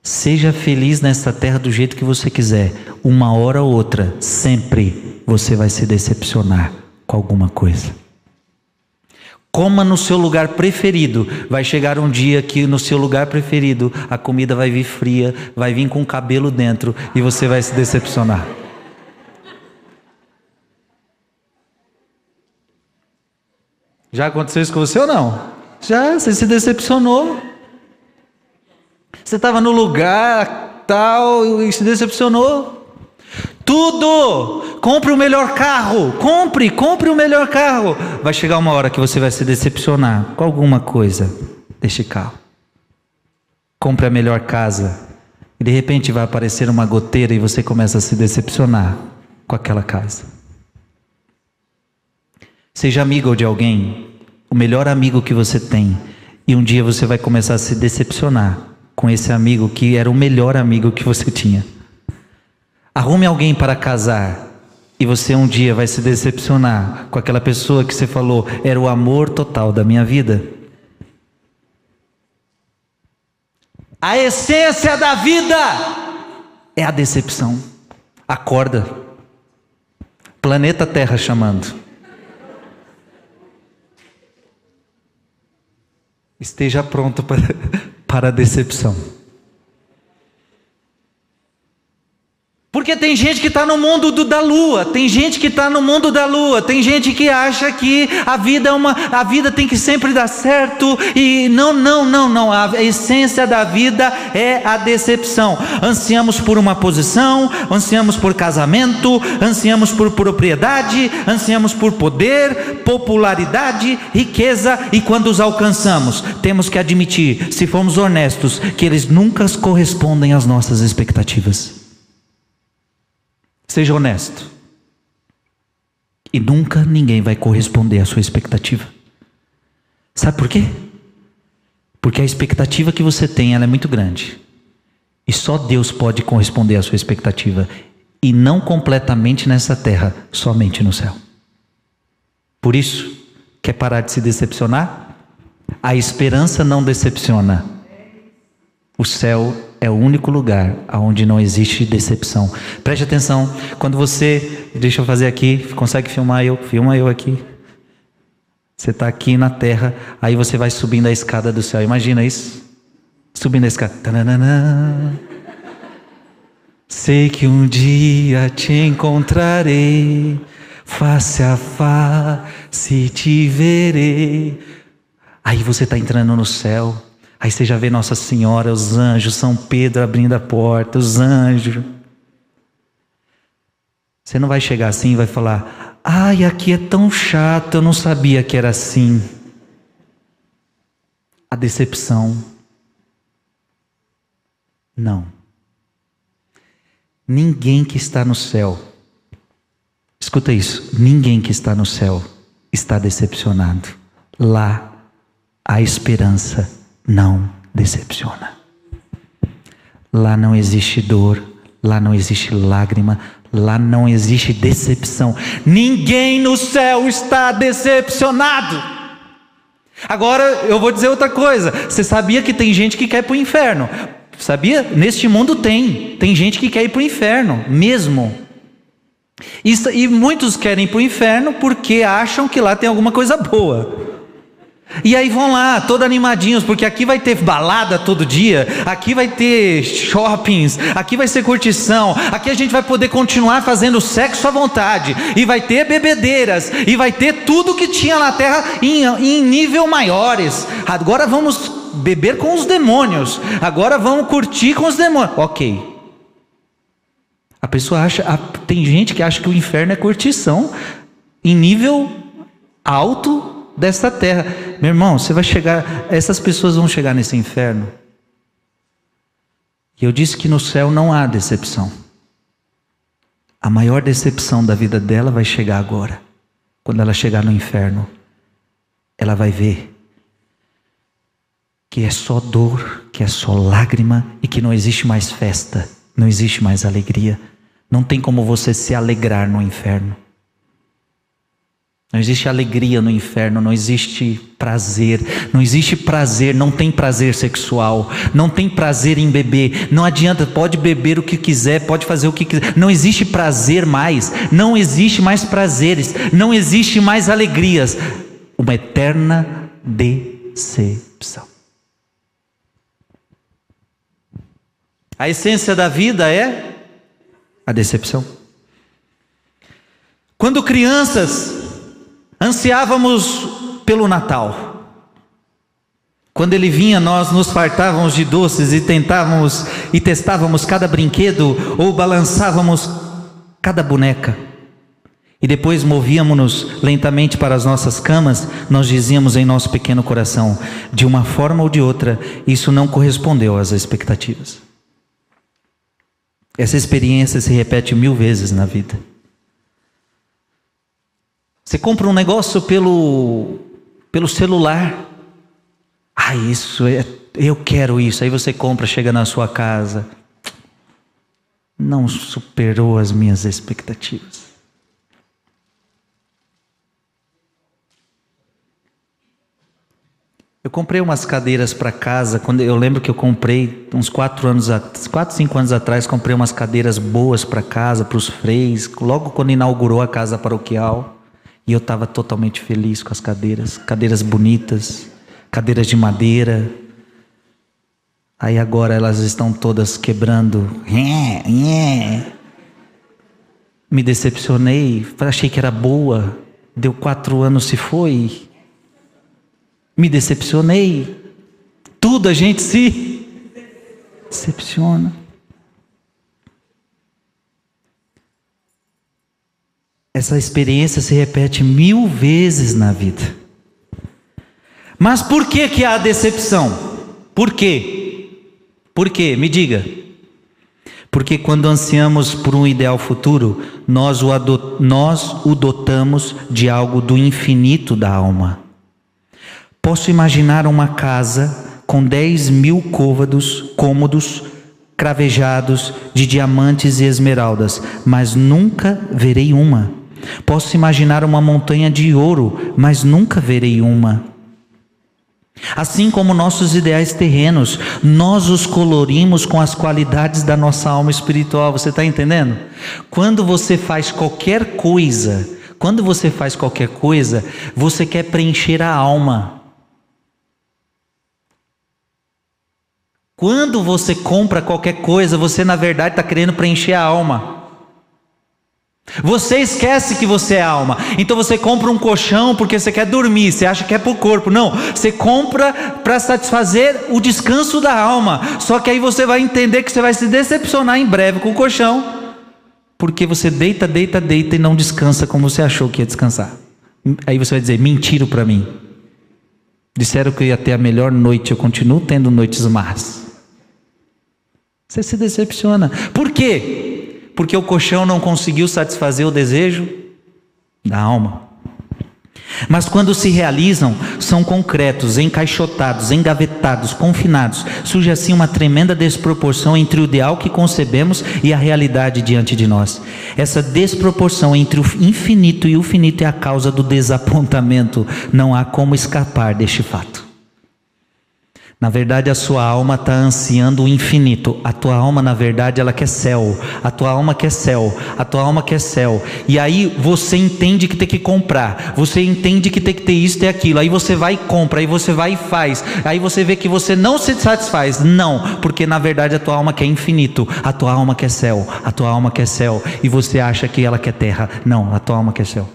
Seja feliz nesta terra do jeito que você quiser. Uma hora ou outra, sempre você vai se decepcionar com alguma coisa. Coma no seu lugar preferido. Vai chegar um dia que no seu lugar preferido a comida vai vir fria, vai vir com cabelo dentro e você vai se decepcionar. Já aconteceu isso com você ou não? Já, você se decepcionou. Você estava no lugar tal e se decepcionou. Tudo! Compre o melhor carro. Compre, compre o melhor carro. Vai chegar uma hora que você vai se decepcionar com alguma coisa deste carro. Compre a melhor casa. E de repente vai aparecer uma goteira e você começa a se decepcionar com aquela casa. Seja amigo de alguém, o melhor amigo que você tem, e um dia você vai começar a se decepcionar com esse amigo que era o melhor amigo que você tinha. Arrume alguém para casar, e você um dia vai se decepcionar com aquela pessoa que você falou era o amor total da minha vida. A essência da vida é a decepção. Acorda. Planeta Terra chamando. Esteja pronto para, para a decepção. Porque tem gente que está no mundo do, da lua, tem gente que está no mundo da lua, tem gente que acha que a vida é uma, a vida tem que sempre dar certo e não, não, não, não. A essência da vida é a decepção. Ansiamos por uma posição, ansiamos por casamento, ansiamos por propriedade, ansiamos por poder, popularidade, riqueza e quando os alcançamos, temos que admitir, se formos honestos, que eles nunca correspondem às nossas expectativas. Seja honesto. E nunca ninguém vai corresponder à sua expectativa. Sabe por quê? Porque a expectativa que você tem ela é muito grande. E só Deus pode corresponder à sua expectativa. E não completamente nessa terra, somente no céu. Por isso, quer parar de se decepcionar? A esperança não decepciona. O céu é o único lugar onde não existe decepção. Preste atenção, quando você, deixa eu fazer aqui, consegue filmar eu, filma eu aqui. Você está aqui na terra, aí você vai subindo a escada do céu. Imagina isso? Subindo a escada. Tananana. Sei que um dia te encontrarei, face a face te verei. Aí você está entrando no céu. Aí você já vê Nossa Senhora, os anjos, São Pedro abrindo a porta, os anjos. Você não vai chegar assim e vai falar: ai, aqui é tão chato, eu não sabia que era assim. A decepção. Não. Ninguém que está no céu, escuta isso: ninguém que está no céu está decepcionado. Lá há esperança não decepciona. Lá não existe dor, lá não existe lágrima, lá não existe decepção. Ninguém no céu está decepcionado. Agora eu vou dizer outra coisa. Você sabia que tem gente que quer ir para o inferno? Sabia? Neste mundo tem. Tem gente que quer ir para o inferno, mesmo. E muitos querem ir para o inferno porque acham que lá tem alguma coisa boa. E aí vão lá, todos animadinhos, porque aqui vai ter balada todo dia, aqui vai ter shoppings, aqui vai ser curtição, aqui a gente vai poder continuar fazendo sexo à vontade, e vai ter bebedeiras, e vai ter tudo que tinha na terra em, em nível maiores. Agora vamos beber com os demônios, agora vamos curtir com os demônios. Ok. A pessoa acha, tem gente que acha que o inferno é curtição em nível alto desta terra. Meu irmão, você vai chegar, essas pessoas vão chegar nesse inferno. E eu disse que no céu não há decepção. A maior decepção da vida dela vai chegar agora. Quando ela chegar no inferno, ela vai ver que é só dor, que é só lágrima e que não existe mais festa, não existe mais alegria. Não tem como você se alegrar no inferno. Não existe alegria no inferno, não existe prazer, não existe prazer, não tem prazer sexual, não tem prazer em beber, não adianta, pode beber o que quiser, pode fazer o que quiser, não existe prazer mais, não existe mais prazeres, não existe mais alegrias, uma eterna decepção. A essência da vida é a decepção. Quando crianças, Ansiávamos pelo Natal. Quando ele vinha, nós nos fartávamos de doces e tentávamos e testávamos cada brinquedo ou balançávamos cada boneca. E depois movíamos-nos lentamente para as nossas camas, nós dizíamos em nosso pequeno coração: de uma forma ou de outra, isso não correspondeu às expectativas. Essa experiência se repete mil vezes na vida. Você compra um negócio pelo, pelo celular. Ah, isso, é, eu quero isso. Aí você compra, chega na sua casa. Não superou as minhas expectativas. Eu comprei umas cadeiras para casa. Quando eu lembro que eu comprei uns quatro anos, quatro cinco anos atrás, comprei umas cadeiras boas para casa, para os freis. Logo quando inaugurou a casa paroquial, e eu estava totalmente feliz com as cadeiras, cadeiras bonitas, cadeiras de madeira. Aí agora elas estão todas quebrando. Me decepcionei, achei que era boa. Deu quatro anos se foi me decepcionei. Tudo a gente se decepciona. Essa experiência se repete mil vezes na vida. Mas por que que há decepção? Por quê? Por quê? Me diga. Porque quando ansiamos por um ideal futuro, nós o, nós o dotamos de algo do infinito da alma. Posso imaginar uma casa com 10 mil côvados, cômodos, cravejados de diamantes e esmeraldas, mas nunca verei uma. Posso imaginar uma montanha de ouro, mas nunca verei uma. Assim como nossos ideais terrenos, nós os colorimos com as qualidades da nossa alma espiritual. Você está entendendo? Quando você faz qualquer coisa, quando você faz qualquer coisa, você quer preencher a alma. Quando você compra qualquer coisa, você na verdade está querendo preencher a alma. Você esquece que você é alma. Então você compra um colchão porque você quer dormir, você acha que é para o corpo. Não, você compra para satisfazer o descanso da alma. Só que aí você vai entender que você vai se decepcionar em breve com o colchão. Porque você deita, deita, deita e não descansa como você achou que ia descansar. Aí você vai dizer: mentiram para mim. Disseram que eu ia ter a melhor noite, eu continuo tendo noites más. Você se decepciona. Por quê? Porque o colchão não conseguiu satisfazer o desejo da alma. Mas quando se realizam, são concretos, encaixotados, engavetados, confinados. Surge assim uma tremenda desproporção entre o ideal que concebemos e a realidade diante de nós. Essa desproporção entre o infinito e o finito é a causa do desapontamento. Não há como escapar deste fato. Na verdade, a sua alma está ansiando o infinito. A tua alma, na verdade, ela quer céu. A tua alma quer céu. A tua alma quer céu. E aí você entende que tem que comprar. Você entende que tem que ter isso e aquilo. Aí você vai e compra. Aí você vai e faz. Aí você vê que você não se satisfaz. Não, porque na verdade a tua alma quer infinito. A tua alma quer céu. A tua alma quer céu. E você acha que ela quer terra. Não, a tua alma quer céu.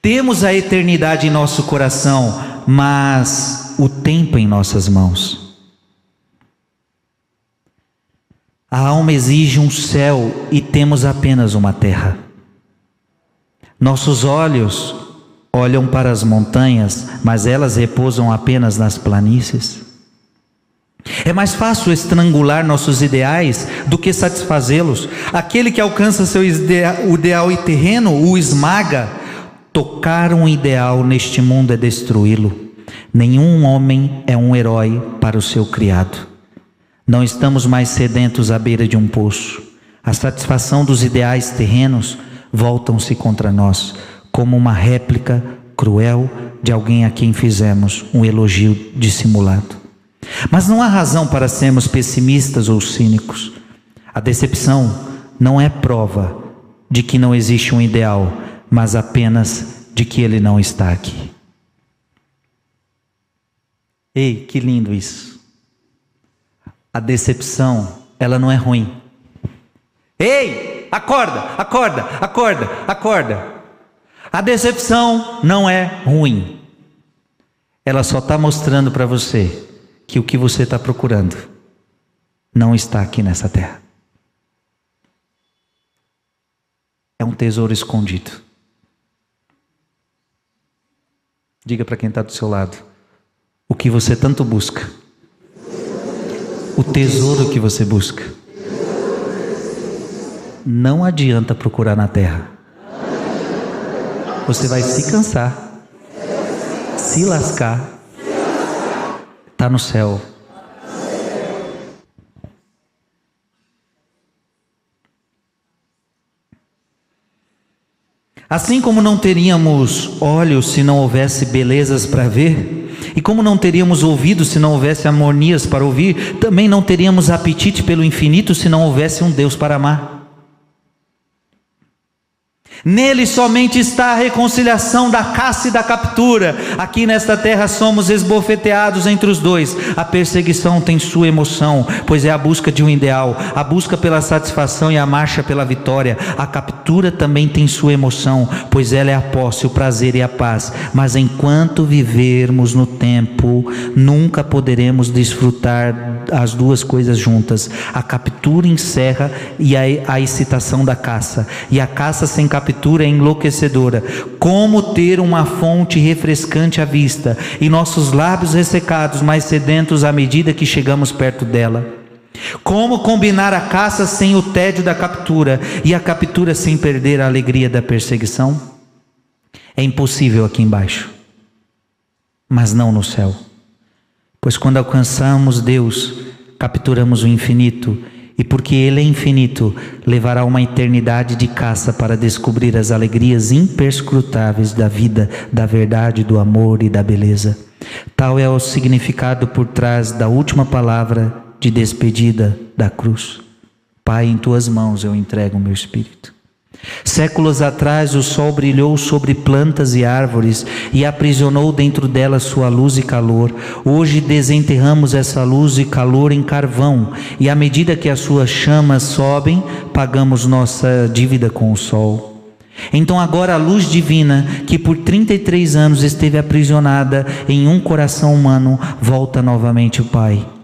Temos a eternidade em nosso coração, mas o tempo em nossas mãos. A alma exige um céu e temos apenas uma terra. Nossos olhos olham para as montanhas, mas elas repousam apenas nas planícies. É mais fácil estrangular nossos ideais do que satisfazê-los. Aquele que alcança seu ideal e terreno o esmaga Tocar um ideal neste mundo é destruí-lo. Nenhum homem é um herói para o seu criado. Não estamos mais sedentos à beira de um poço. A satisfação dos ideais terrenos voltam-se contra nós, como uma réplica cruel de alguém a quem fizemos um elogio dissimulado. Mas não há razão para sermos pessimistas ou cínicos. A decepção não é prova de que não existe um ideal, mas apenas de que Ele não está aqui. Ei, que lindo isso. A decepção, ela não é ruim. Ei, acorda, acorda, acorda, acorda. A decepção não é ruim. Ela só está mostrando para você que o que você está procurando não está aqui nessa terra. É um tesouro escondido. Diga para quem está do seu lado: o que você tanto busca o tesouro que você busca. Não adianta procurar na terra. Você vai se cansar, se lascar, está no céu. Assim como não teríamos olhos se não houvesse belezas para ver, e como não teríamos ouvidos se não houvesse harmonias para ouvir, também não teríamos apetite pelo infinito se não houvesse um Deus para amar. Nele somente está a reconciliação da caça e da captura. Aqui nesta terra somos esbofeteados entre os dois. A perseguição tem sua emoção, pois é a busca de um ideal, a busca pela satisfação e a marcha pela vitória. A captura também tem sua emoção, pois ela é a posse, o prazer e a paz. Mas enquanto vivermos no tempo, nunca poderemos desfrutar as duas coisas juntas. A captura encerra e a, a excitação da caça, e a caça sem captura captura é enlouquecedora. Como ter uma fonte refrescante à vista e nossos lábios ressecados, mais sedentos à medida que chegamos perto dela? Como combinar a caça sem o tédio da captura e a captura sem perder a alegria da perseguição? É impossível aqui embaixo, mas não no céu. Pois quando alcançamos Deus, capturamos o infinito e porque Ele é infinito, levará uma eternidade de caça para descobrir as alegrias imperscrutáveis da vida, da verdade, do amor e da beleza. Tal é o significado por trás da última palavra de despedida da cruz. Pai, em tuas mãos eu entrego o meu espírito. Séculos atrás o sol brilhou sobre plantas e árvores e aprisionou dentro delas sua luz e calor. Hoje desenterramos essa luz e calor em carvão, e à medida que as suas chamas sobem, pagamos nossa dívida com o sol. Então agora a luz divina, que por 33 anos esteve aprisionada em um coração humano, volta novamente Pai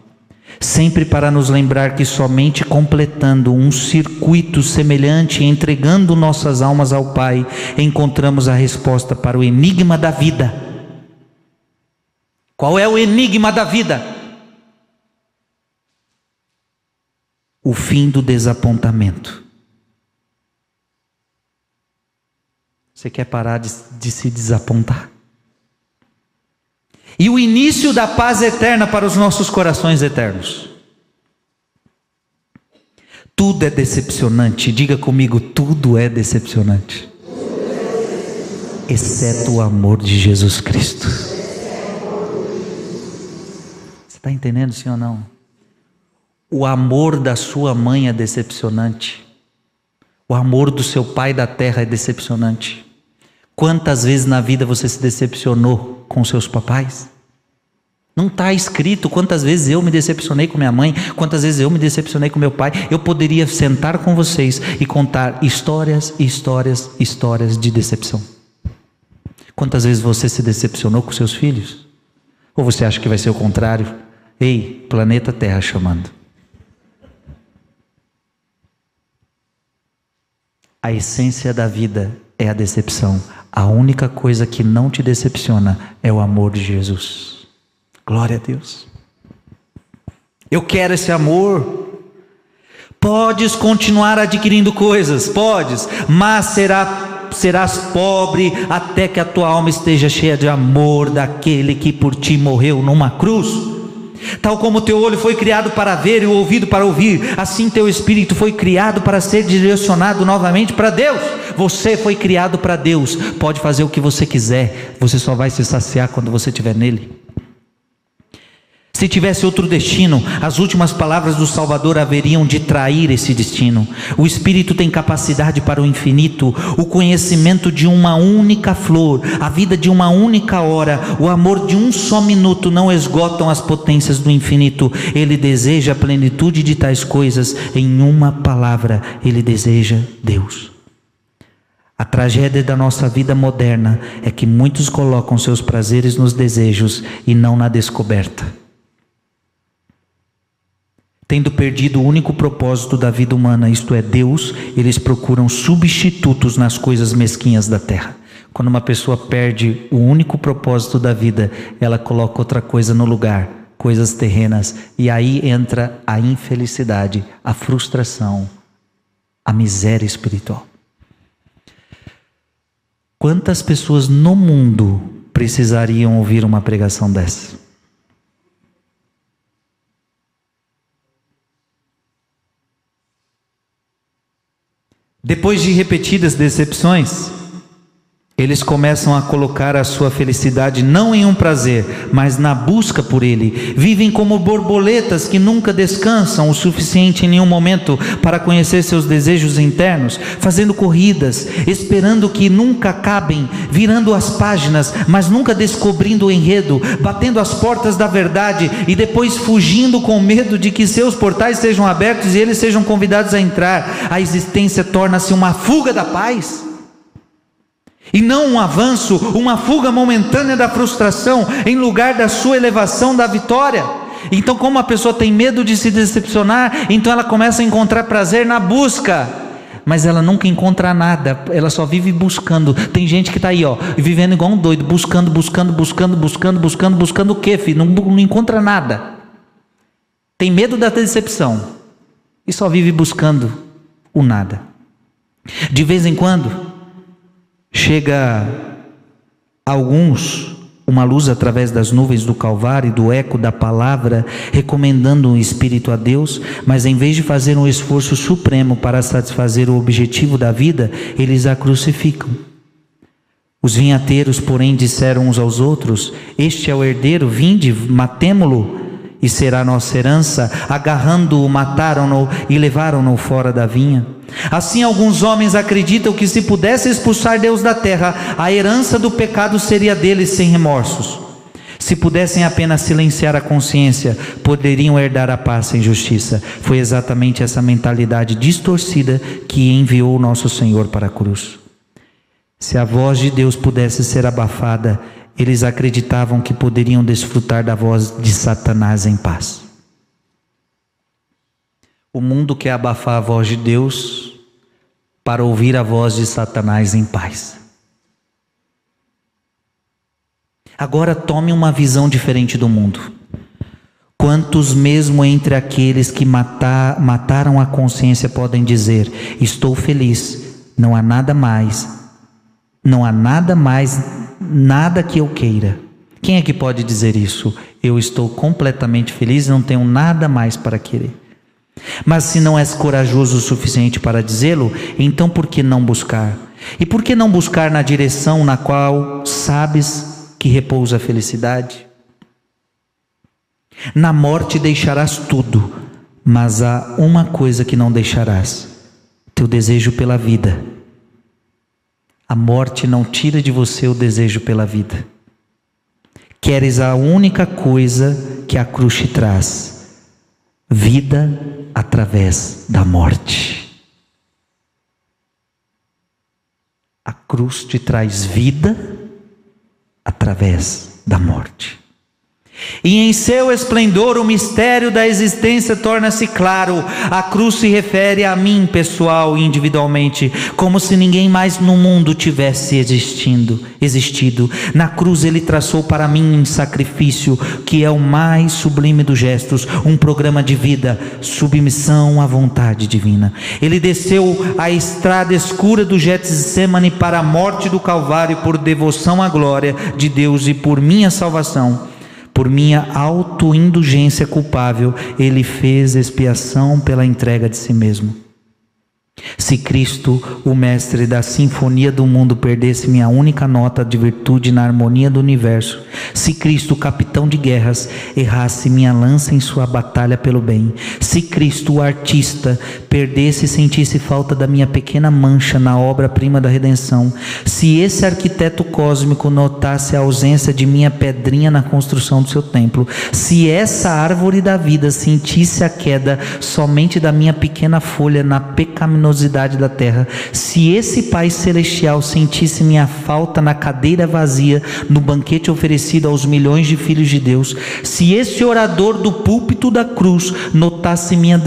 sempre para nos lembrar que somente completando um circuito semelhante, entregando nossas almas ao Pai, encontramos a resposta para o enigma da vida. Qual é o enigma da vida? O fim do desapontamento. Você quer parar de, de se desapontar? E o início da paz eterna para os nossos corações eternos. Tudo é decepcionante, diga comigo: tudo é decepcionante, exceto o amor de Jesus Cristo. Você está entendendo, sim ou não? O amor da sua mãe é decepcionante, o amor do seu pai da terra é decepcionante. Quantas vezes na vida você se decepcionou com seus papais? Não está escrito quantas vezes eu me decepcionei com minha mãe, quantas vezes eu me decepcionei com meu pai. Eu poderia sentar com vocês e contar histórias, histórias, histórias de decepção. Quantas vezes você se decepcionou com seus filhos? Ou você acha que vai ser o contrário? Ei, planeta Terra chamando. A essência da vida é a decepção. A única coisa que não te decepciona é o amor de Jesus. Glória a Deus. Eu quero esse amor. Podes continuar adquirindo coisas, podes, mas será, serás pobre até que a tua alma esteja cheia de amor daquele que por ti morreu numa cruz. Tal como teu olho foi criado para ver e o ouvido para ouvir, assim teu espírito foi criado para ser direcionado novamente para Deus. Você foi criado para Deus. Pode fazer o que você quiser, você só vai se saciar quando você estiver nele. Se tivesse outro destino, as últimas palavras do Salvador haveriam de trair esse destino. O Espírito tem capacidade para o infinito, o conhecimento de uma única flor, a vida de uma única hora, o amor de um só minuto não esgotam as potências do infinito. Ele deseja a plenitude de tais coisas em uma palavra: ele deseja Deus. A tragédia da nossa vida moderna é que muitos colocam seus prazeres nos desejos e não na descoberta. Tendo perdido o único propósito da vida humana, isto é, Deus, eles procuram substitutos nas coisas mesquinhas da terra. Quando uma pessoa perde o único propósito da vida, ela coloca outra coisa no lugar, coisas terrenas, e aí entra a infelicidade, a frustração, a miséria espiritual. Quantas pessoas no mundo precisariam ouvir uma pregação dessa? Depois de repetidas decepções, eles começam a colocar a sua felicidade não em um prazer, mas na busca por ele. Vivem como borboletas que nunca descansam o suficiente em nenhum momento para conhecer seus desejos internos, fazendo corridas, esperando que nunca acabem, virando as páginas, mas nunca descobrindo o enredo, batendo as portas da verdade e depois fugindo com medo de que seus portais sejam abertos e eles sejam convidados a entrar. A existência torna-se uma fuga da paz e não um avanço, uma fuga momentânea da frustração, em lugar da sua elevação da vitória. Então, como a pessoa tem medo de se decepcionar, então ela começa a encontrar prazer na busca, mas ela nunca encontra nada, ela só vive buscando. Tem gente que está aí, ó, vivendo igual um doido, buscando, buscando, buscando, buscando, buscando, buscando o quê, filho? Não, não encontra nada. Tem medo da decepção e só vive buscando o nada. De vez em quando, Chega a alguns uma luz através das nuvens do Calvário e do eco da palavra, recomendando um espírito a Deus, mas em vez de fazer um esforço supremo para satisfazer o objetivo da vida, eles a crucificam. Os vinhateiros, porém, disseram uns aos outros: Este é o herdeiro, vinde, matemo-lo e será nossa herança. Agarrando-o, mataram-no e levaram-no fora da vinha. Assim, alguns homens acreditam que se pudesse expulsar Deus da terra, a herança do pecado seria deles sem remorsos. Se pudessem apenas silenciar a consciência, poderiam herdar a paz sem justiça. Foi exatamente essa mentalidade distorcida que enviou nosso Senhor para a cruz. Se a voz de Deus pudesse ser abafada, eles acreditavam que poderiam desfrutar da voz de Satanás em paz. O mundo quer abafar a voz de Deus para ouvir a voz de Satanás em paz. Agora tome uma visão diferente do mundo. Quantos, mesmo entre aqueles que matar, mataram a consciência, podem dizer: Estou feliz, não há nada mais, não há nada mais nada que eu queira. Quem é que pode dizer isso? Eu estou completamente feliz não tenho nada mais para querer. Mas se não és corajoso o suficiente para dizê-lo, então por que não buscar? E por que não buscar na direção na qual sabes que repousa a felicidade? Na morte deixarás tudo, mas há uma coisa que não deixarás: teu desejo pela vida a morte não tira de você o desejo pela vida. Queres a única coisa que a cruz te traz: vida através da morte. A cruz te traz vida através da morte. E em seu esplendor o mistério da existência torna-se claro. A cruz se refere a mim, pessoal e individualmente, como se ninguém mais no mundo tivesse existindo, existido. Na cruz ele traçou para mim um sacrifício que é o mais sublime dos gestos, um programa de vida, submissão à vontade divina. Ele desceu a estrada escura do Getsemane para a morte do Calvário por devoção à glória de Deus e por minha salvação. Por minha autoindulgência culpável, ele fez expiação pela entrega de si mesmo. Se Cristo, o mestre da sinfonia do mundo, perdesse minha única nota de virtude na harmonia do universo, se Cristo, capitão de guerras, errasse minha lança em sua batalha pelo bem, se Cristo, o artista, perdesse e sentisse falta da minha pequena mancha na obra-prima da redenção, se esse arquiteto cósmico notasse a ausência de minha pedrinha na construção do seu templo, se essa árvore da vida sentisse a queda somente da minha pequena folha na pecaminosidade, luminosidade da terra, se esse Pai Celestial sentisse minha falta na cadeira vazia, no banquete oferecido aos milhões de filhos de Deus, se esse orador do púlpito da cruz notasse minha,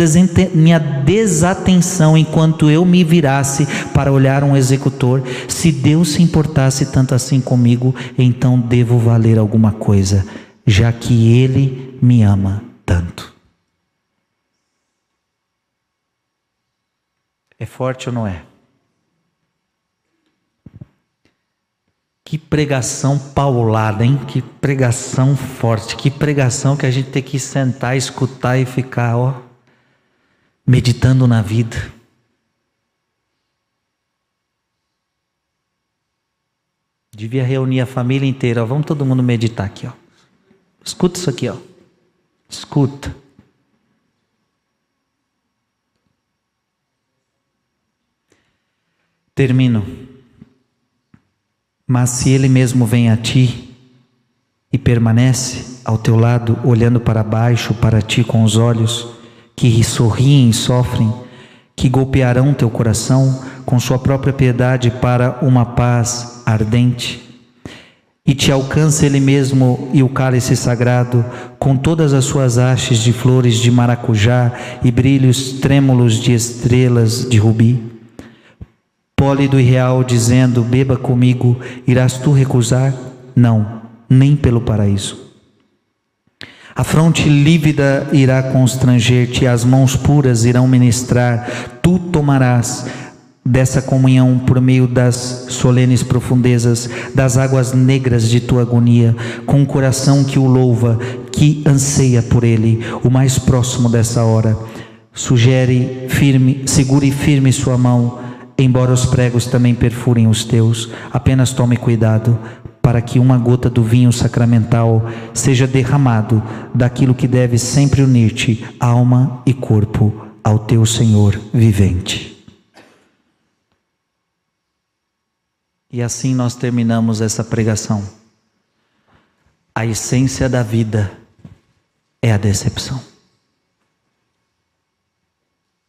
minha desatenção enquanto eu me virasse para olhar um executor, se Deus se importasse tanto assim comigo, então devo valer alguma coisa, já que Ele me ama tanto. É forte ou não é? Que pregação paulada, hein? Que pregação forte, que pregação que a gente tem que sentar, escutar e ficar, ó, meditando na vida. Devia reunir a família inteira, ó. vamos todo mundo meditar aqui, ó. Escuta isso aqui, ó. Escuta. Termino. Mas se ele mesmo vem a ti e permanece ao teu lado, olhando para baixo para ti com os olhos que sorriem e sofrem, que golpearão teu coração com sua própria piedade para uma paz ardente, e te alcance ele mesmo e o cálice sagrado, com todas as suas hastes de flores de maracujá e brilhos trêmulos de estrelas de rubi pólido e real, dizendo: Beba comigo, irás tu recusar? Não, nem pelo paraíso. A fronte lívida irá constranger-te, as mãos puras irão ministrar, tu tomarás dessa comunhão por meio das solenes profundezas, das águas negras de tua agonia, com um coração que o louva, que anseia por ele, o mais próximo dessa hora. Sugere firme, segure firme sua mão, Embora os pregos também perfurem os teus, apenas tome cuidado para que uma gota do vinho sacramental seja derramado daquilo que deve sempre unir-te, alma e corpo, ao teu Senhor vivente. E assim nós terminamos essa pregação. A essência da vida é a decepção.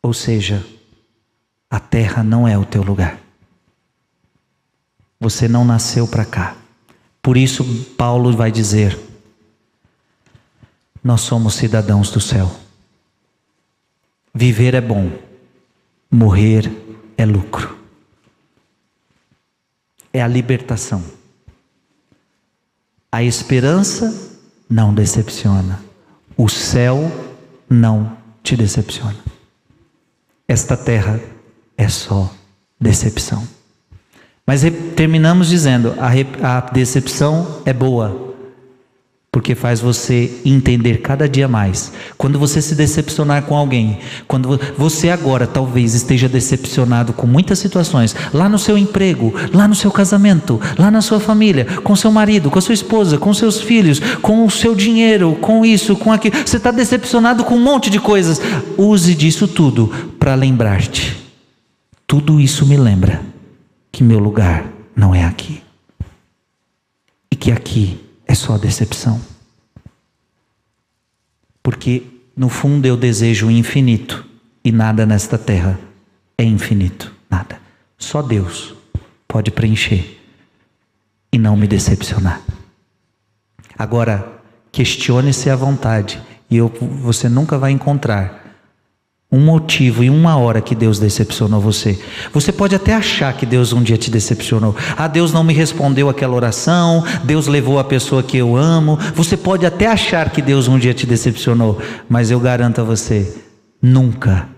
Ou seja, a terra não é o teu lugar. Você não nasceu para cá. Por isso, Paulo vai dizer: Nós somos cidadãos do céu. Viver é bom, morrer é lucro. É a libertação. A esperança não decepciona. O céu não te decepciona. Esta terra é só decepção. Mas terminamos dizendo: a, a decepção é boa, porque faz você entender cada dia mais. Quando você se decepcionar com alguém, quando você agora talvez esteja decepcionado com muitas situações, lá no seu emprego, lá no seu casamento, lá na sua família, com seu marido, com a sua esposa, com seus filhos, com o seu dinheiro, com isso, com aquilo, você está decepcionado com um monte de coisas. Use disso tudo para lembrar-te tudo isso me lembra que meu lugar não é aqui. E que aqui é só decepção. Porque, no fundo, eu desejo o infinito e nada nesta terra é infinito. Nada. Só Deus pode preencher e não me decepcionar. Agora, questione-se à vontade e eu, você nunca vai encontrar um motivo e uma hora que Deus decepcionou você. Você pode até achar que Deus um dia te decepcionou. Ah, Deus não me respondeu aquela oração, Deus levou a pessoa que eu amo. Você pode até achar que Deus um dia te decepcionou, mas eu garanto a você, nunca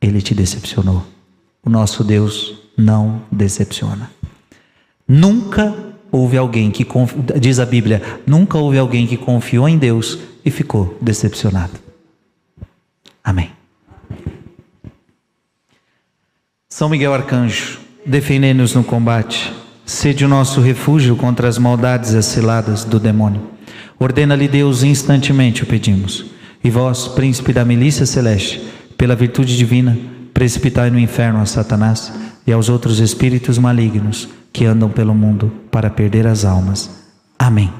ele te decepcionou. O nosso Deus não decepciona. Nunca houve alguém que diz a Bíblia, nunca houve alguém que confiou em Deus e ficou decepcionado. Amém. São Miguel Arcanjo, defendei-nos no combate, sede o nosso refúgio contra as maldades e as ciladas do demônio. Ordena-lhe Deus instantemente, o pedimos. E vós, príncipe da milícia celeste, pela virtude divina, precipitai no inferno a Satanás e aos outros espíritos malignos que andam pelo mundo para perder as almas. Amém.